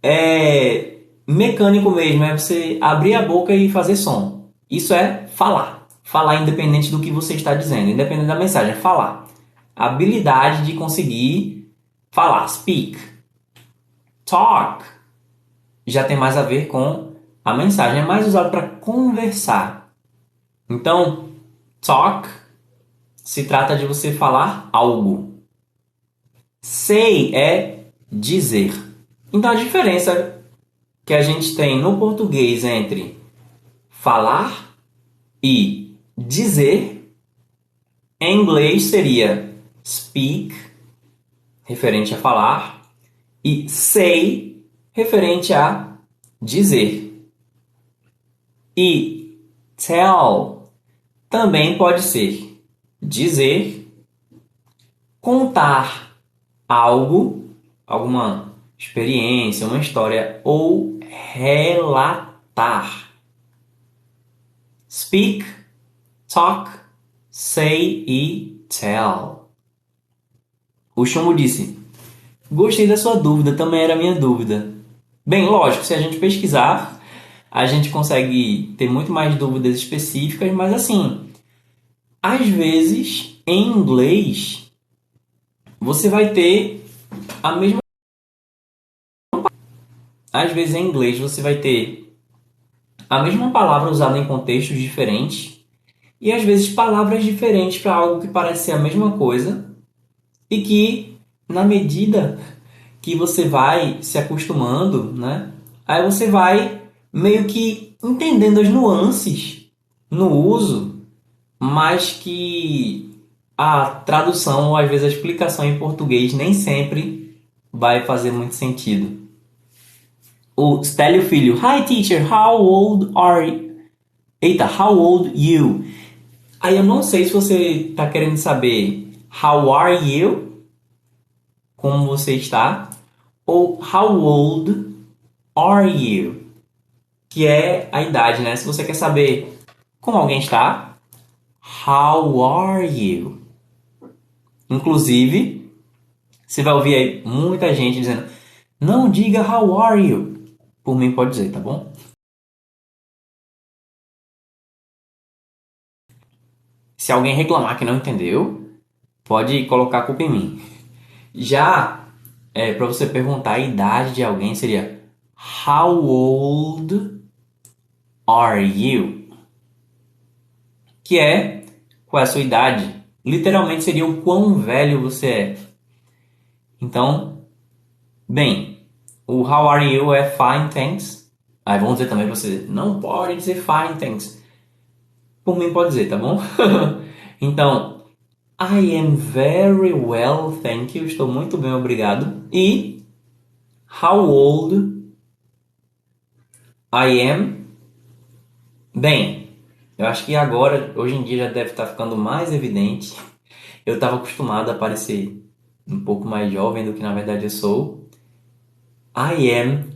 é, mecânico mesmo, é você abrir a boca e fazer som. Isso é falar. Falar independente do que você está dizendo, independente da mensagem, é falar. A habilidade de conseguir falar, speak. Talk já tem mais a ver com a mensagem, é mais usado para conversar. Então, talk se trata de você falar algo. Say é dizer. Então a diferença que a gente tem no português entre falar e dizer em inglês seria speak, referente a falar, e say, referente a dizer. E tell também pode ser dizer, contar algo, alguma experiência, uma história ou relatar. Speak, talk, say e tell. O Chumbo disse: Gostei da sua dúvida, também era minha dúvida. Bem, lógico, se a gente pesquisar, a gente consegue ter muito mais dúvidas específicas, mas assim, às vezes, em inglês, você vai ter a mesma. Às vezes, em inglês, você vai ter a mesma palavra usada em contextos diferentes e às vezes palavras diferentes para algo que parece ser a mesma coisa e que, na medida que você vai se acostumando, né? Aí você vai meio que entendendo as nuances no uso mas que a tradução ou às vezes a explicação em português nem sempre vai fazer muito sentido. O Stélio Filho, Hi teacher, how old are you? Eita, how old you? Aí eu não sei se você está querendo saber how are you? Como você está? Ou how old are you? Que é a idade, né? Se você quer saber como alguém está, How are you? Inclusive, você vai ouvir aí muita gente dizendo: Não diga how are you. Por mim, pode dizer, tá bom? Se alguém reclamar que não entendeu, pode colocar a culpa em mim. Já é, para você perguntar a idade de alguém seria How old are you? que é qual é a sua idade. Literalmente seria o quão velho você é. Então, bem, o how are you é fine, thanks. Aí vamos dizer também você, não pode dizer fine, thanks. Por mim pode dizer, tá bom? então, I am very well, thank you. Estou muito bem, obrigado. E how old I am? Bem, eu acho que agora, hoje em dia, já deve estar ficando mais evidente Eu estava acostumado a parecer um pouco mais jovem do que na verdade eu sou. I am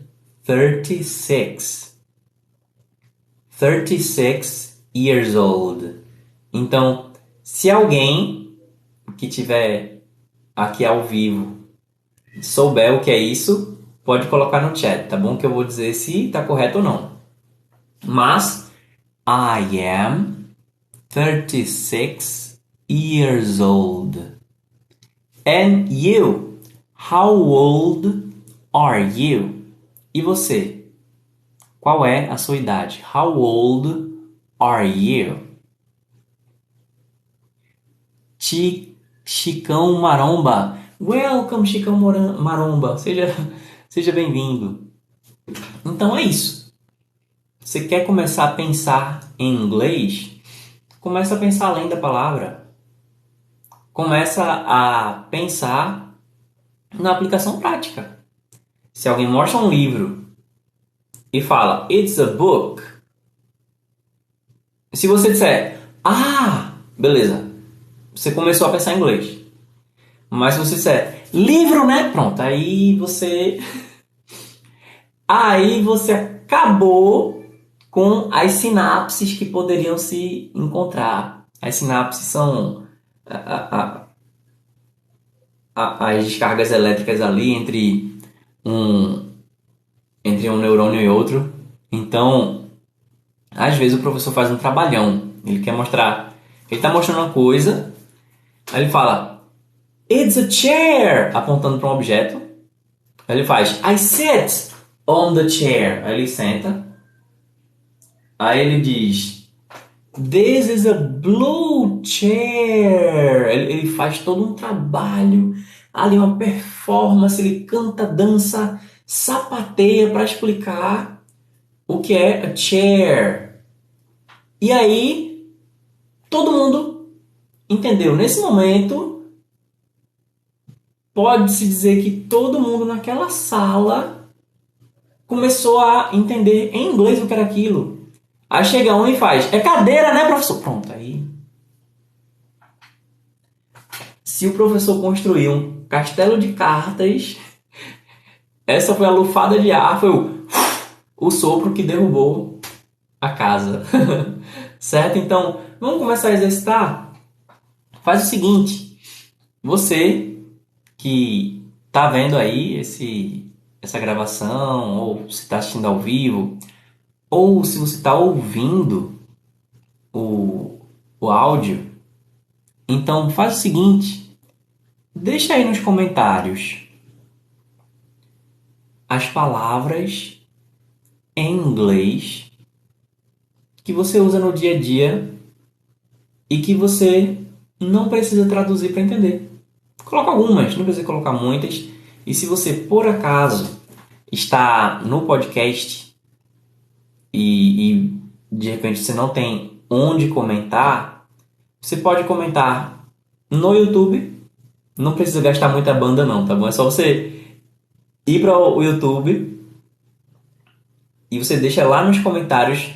36. 36 years old. Então, se alguém que tiver aqui ao vivo souber o que é isso, pode colocar no chat, tá bom? Que eu vou dizer se está correto ou não. Mas I am 36 years old. And you? How old are you? E você? Qual é a sua idade? How old are you? Chicão Maromba. Welcome, Chicão Maromba. Seja, seja bem-vindo. Então é isso. Você quer começar a pensar em inglês? Começa a pensar além da palavra. Começa a pensar na aplicação prática. Se alguém mostra um livro e fala It's a book. Se você disser Ah, beleza. Você começou a pensar em inglês. Mas se você disser livro, né? Pronto, aí você. aí você acabou com as sinapses que poderiam se encontrar. As sinapses são a, a, a, as descargas elétricas ali entre um, entre um neurônio e outro. Então, às vezes o professor faz um trabalhão. Ele quer mostrar. Ele está mostrando uma coisa. Aí ele fala: It's a chair! Apontando para um objeto. Aí ele faz I sit on the chair. Aí ele senta. Aí ele diz This is a blue chair. Ele, ele faz todo um trabalho, ali uma performance, ele canta, dança, sapateia para explicar o que é a chair. E aí todo mundo entendeu. Nesse momento, pode-se dizer que todo mundo naquela sala começou a entender em inglês o que era aquilo. Aí chega um e faz, é cadeira, né, professor? Pronto, aí. Se o professor construiu um castelo de cartas, essa foi a lufada de ar, foi o, o sopro que derrubou a casa. certo? Então, vamos começar a exercitar? Faz o seguinte: você que tá vendo aí esse, essa gravação, ou se está assistindo ao vivo, ou se você está ouvindo o, o áudio, então faz o seguinte, deixa aí nos comentários as palavras em inglês que você usa no dia a dia e que você não precisa traduzir para entender. Coloca algumas, não precisa colocar muitas. E se você por acaso está no podcast e, e de repente você não tem onde comentar, você pode comentar no YouTube. Não precisa gastar muita banda não, tá bom? É só você ir para o YouTube e você deixa lá nos comentários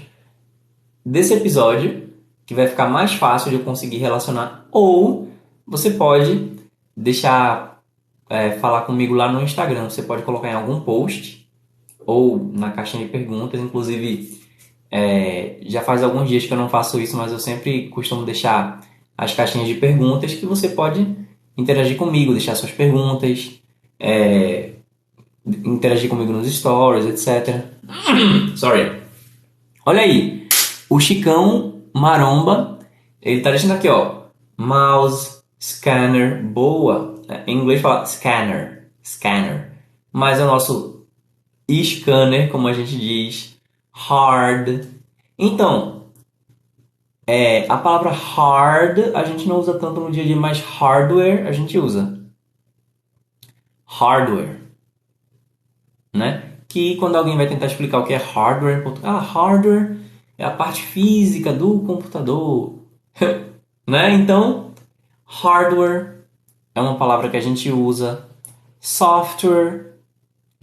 desse episódio que vai ficar mais fácil de eu conseguir relacionar. Ou você pode deixar é, falar comigo lá no Instagram. Você pode colocar em algum post ou na caixinha de perguntas. Inclusive, é, já faz alguns dias que eu não faço isso, mas eu sempre costumo deixar as caixinhas de perguntas que você pode interagir comigo, deixar suas perguntas, é, interagir comigo nos stories, etc. Sorry. Olha aí, o Chicão Maromba, ele tá deixando aqui, ó, mouse, scanner, boa. É, em inglês fala scanner, scanner. Mas é o nosso scanner, como a gente diz, hard. Então, é, a palavra hard a gente não usa tanto no dia a dia, mas hardware a gente usa. Hardware. Né? Que quando alguém vai tentar explicar o que é hardware, ah, hardware é a parte física do computador. né? Então, Hardware é uma palavra que a gente usa. Software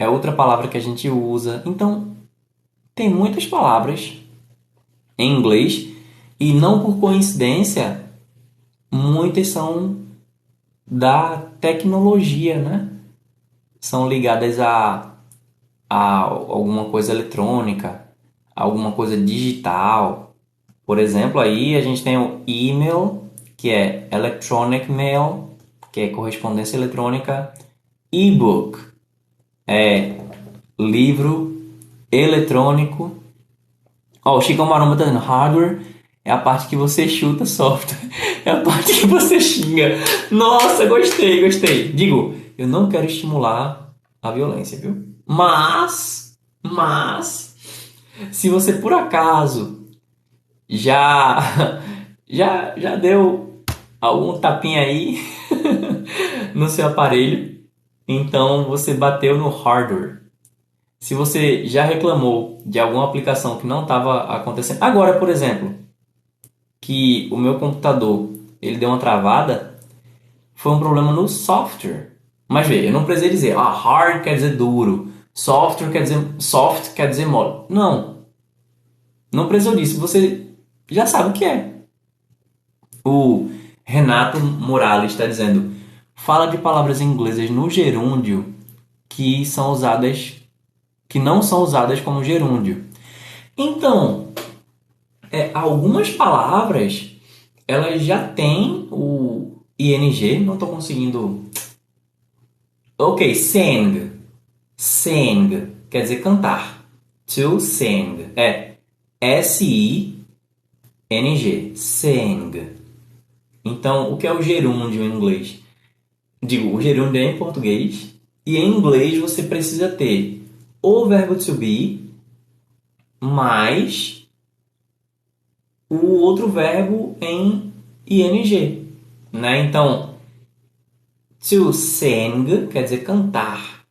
é outra palavra que a gente usa. Então, tem muitas palavras em inglês e não por coincidência muitas são da tecnologia, né? São ligadas a, a alguma coisa eletrônica, alguma coisa digital. Por exemplo, aí a gente tem o email, que é electronic mail, que é correspondência eletrônica, e-book é livro eletrônico. Ó, o Chico Maromba tá dizendo hardware é a parte que você chuta software. É a parte que você xinga. Nossa, gostei, gostei. Digo, eu não quero estimular a violência, viu? Mas, mas, se você por acaso já já já deu algum tapinha aí no seu aparelho, então você bateu no hardware. Se você já reclamou de alguma aplicação que não estava acontecendo, agora, por exemplo, que o meu computador ele deu uma travada, foi um problema no software. Mas veja, eu não precisei dizer, ah, hard quer dizer duro, software quer dizer soft quer dizer mole. Não. Não precisou disso. Você já sabe o que é. O Renato Morales está dizendo, fala de palavras inglesas no gerúndio que são usadas que não são usadas como gerúndio. Então, é, algumas palavras elas já têm o ing, não estou conseguindo. Ok, sing. Sing quer dizer cantar. To sing é S-I-N-G. Sing. Então, o que é o gerúndio em inglês? Digo, o gerúndio é em português e em inglês você precisa ter o verbo to be mais o outro verbo em ing, né? Então, to sing quer dizer cantar.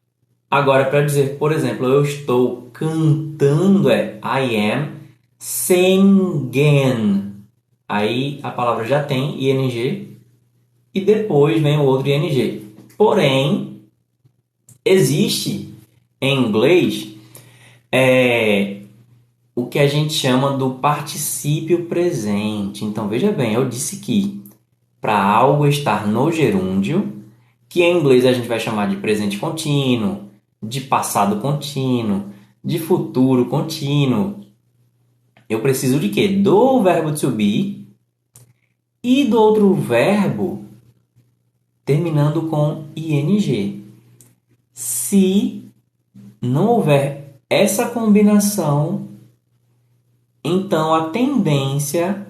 Agora, para dizer, por exemplo, eu estou cantando é I am singing. Aí a palavra já tem ing e depois vem o outro ing. Porém, existe em inglês é, o que a gente chama do particípio presente. Então veja bem, eu disse que para algo estar no gerúndio, que em inglês a gente vai chamar de presente contínuo, de passado contínuo, de futuro contínuo, eu preciso de quê? Do verbo to be e do outro verbo terminando com ing. Se não houver essa combinação, então a tendência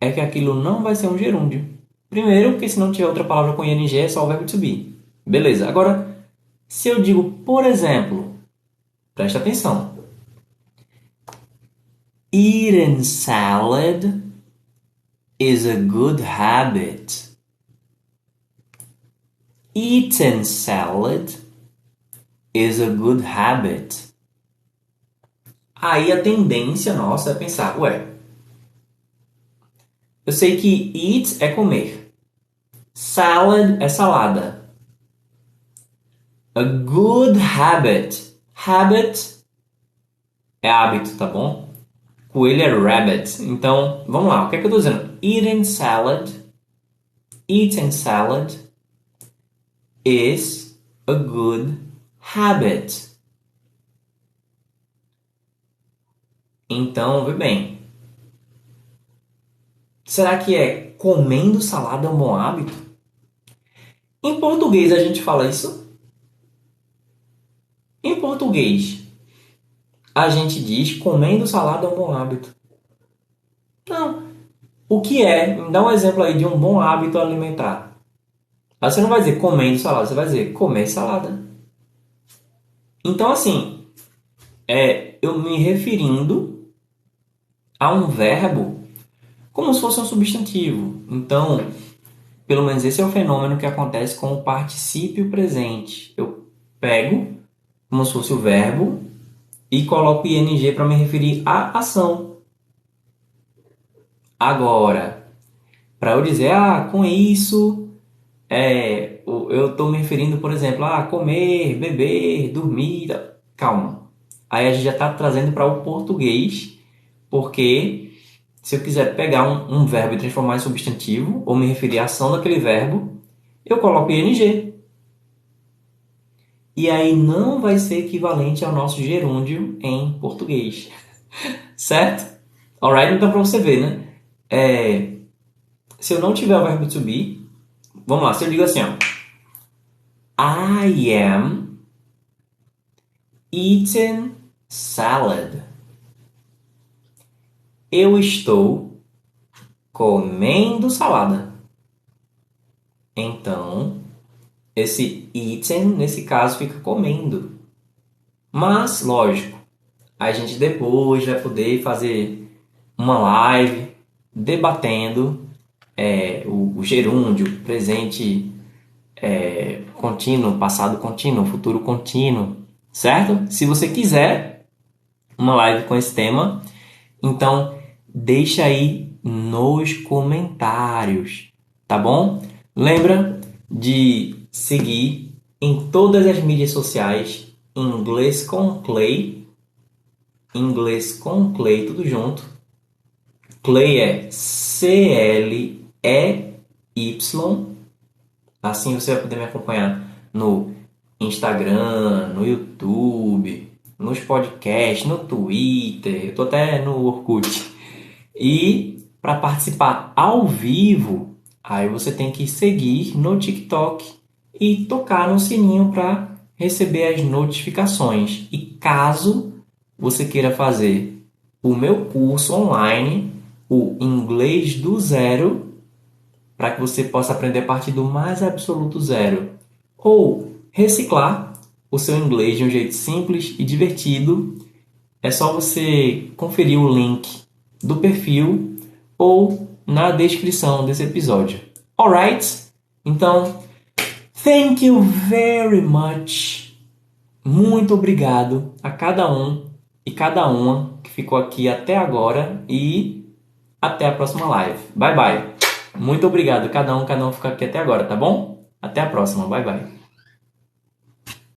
é que aquilo não vai ser um gerúndio. Primeiro, porque se não tiver outra palavra com ing é só o verbo to be. Beleza. Agora, se eu digo, por exemplo, presta atenção. Eating salad is a good habit. Eating salad is a good habit. Aí a tendência nossa é pensar, ué, eu sei que eat é comer, salad é salada. A good habit, habit é hábito, tá bom? Coelho é rabbit. Então, vamos lá, o que é que eu tô dizendo? Eating salad, eating salad is a good habit. Então, vê bem. Será que é comendo salada é um bom hábito? Em português a gente fala isso? Em português, a gente diz comendo salada é um bom hábito. Não. O que é? Me dá um exemplo aí de um bom hábito alimentar. Aí você não vai dizer comendo salada, você vai dizer comer salada. Então, assim, é eu me referindo a um verbo como se fosse um substantivo. Então, pelo menos esse é o fenômeno que acontece com o particípio presente. Eu pego como se fosse o verbo e coloco ing para me referir à ação. Agora, para eu dizer, ah, com isso, é, eu estou me referindo, por exemplo, a comer, beber, dormir. Calma. Aí a gente já está trazendo para o português porque Se eu quiser pegar um, um verbo e transformar em substantivo, ou me referir à ação daquele verbo, eu coloco ing. E aí não vai ser equivalente ao nosso gerúndio em português. certo? Alright? Então, para você ver, né? É, se eu não tiver o verbo to be, vamos lá, se eu digo assim, ó. I am eating salad. Eu estou comendo salada. Então, esse eating, nesse caso, fica comendo. Mas, lógico, a gente depois vai poder fazer uma live debatendo é, o, o gerúndio, presente é, contínuo, passado contínuo, futuro contínuo, certo? Se você quiser uma live com esse tema, então deixa aí nos comentários, tá bom? Lembra de seguir em todas as mídias sociais Inglês com Clay, Inglês com Clay, tudo junto. Clay é C-L-E-Y. Assim você vai poder me acompanhar no Instagram, no YouTube, nos podcasts, no Twitter, eu tô até no Orkut. E para participar ao vivo, aí você tem que seguir no TikTok e tocar no sininho para receber as notificações. E caso você queira fazer o meu curso online, o Inglês do Zero, para que você possa aprender a partir do mais absoluto zero, ou reciclar o seu inglês de um jeito simples e divertido, é só você conferir o link do perfil ou na descrição desse episódio. Alright? Então, thank you very much. Muito obrigado a cada um e cada uma que ficou aqui até agora e até a próxima live. Bye bye. Muito obrigado cada um, cada um ficou aqui até agora, tá bom? Até a próxima. Bye bye.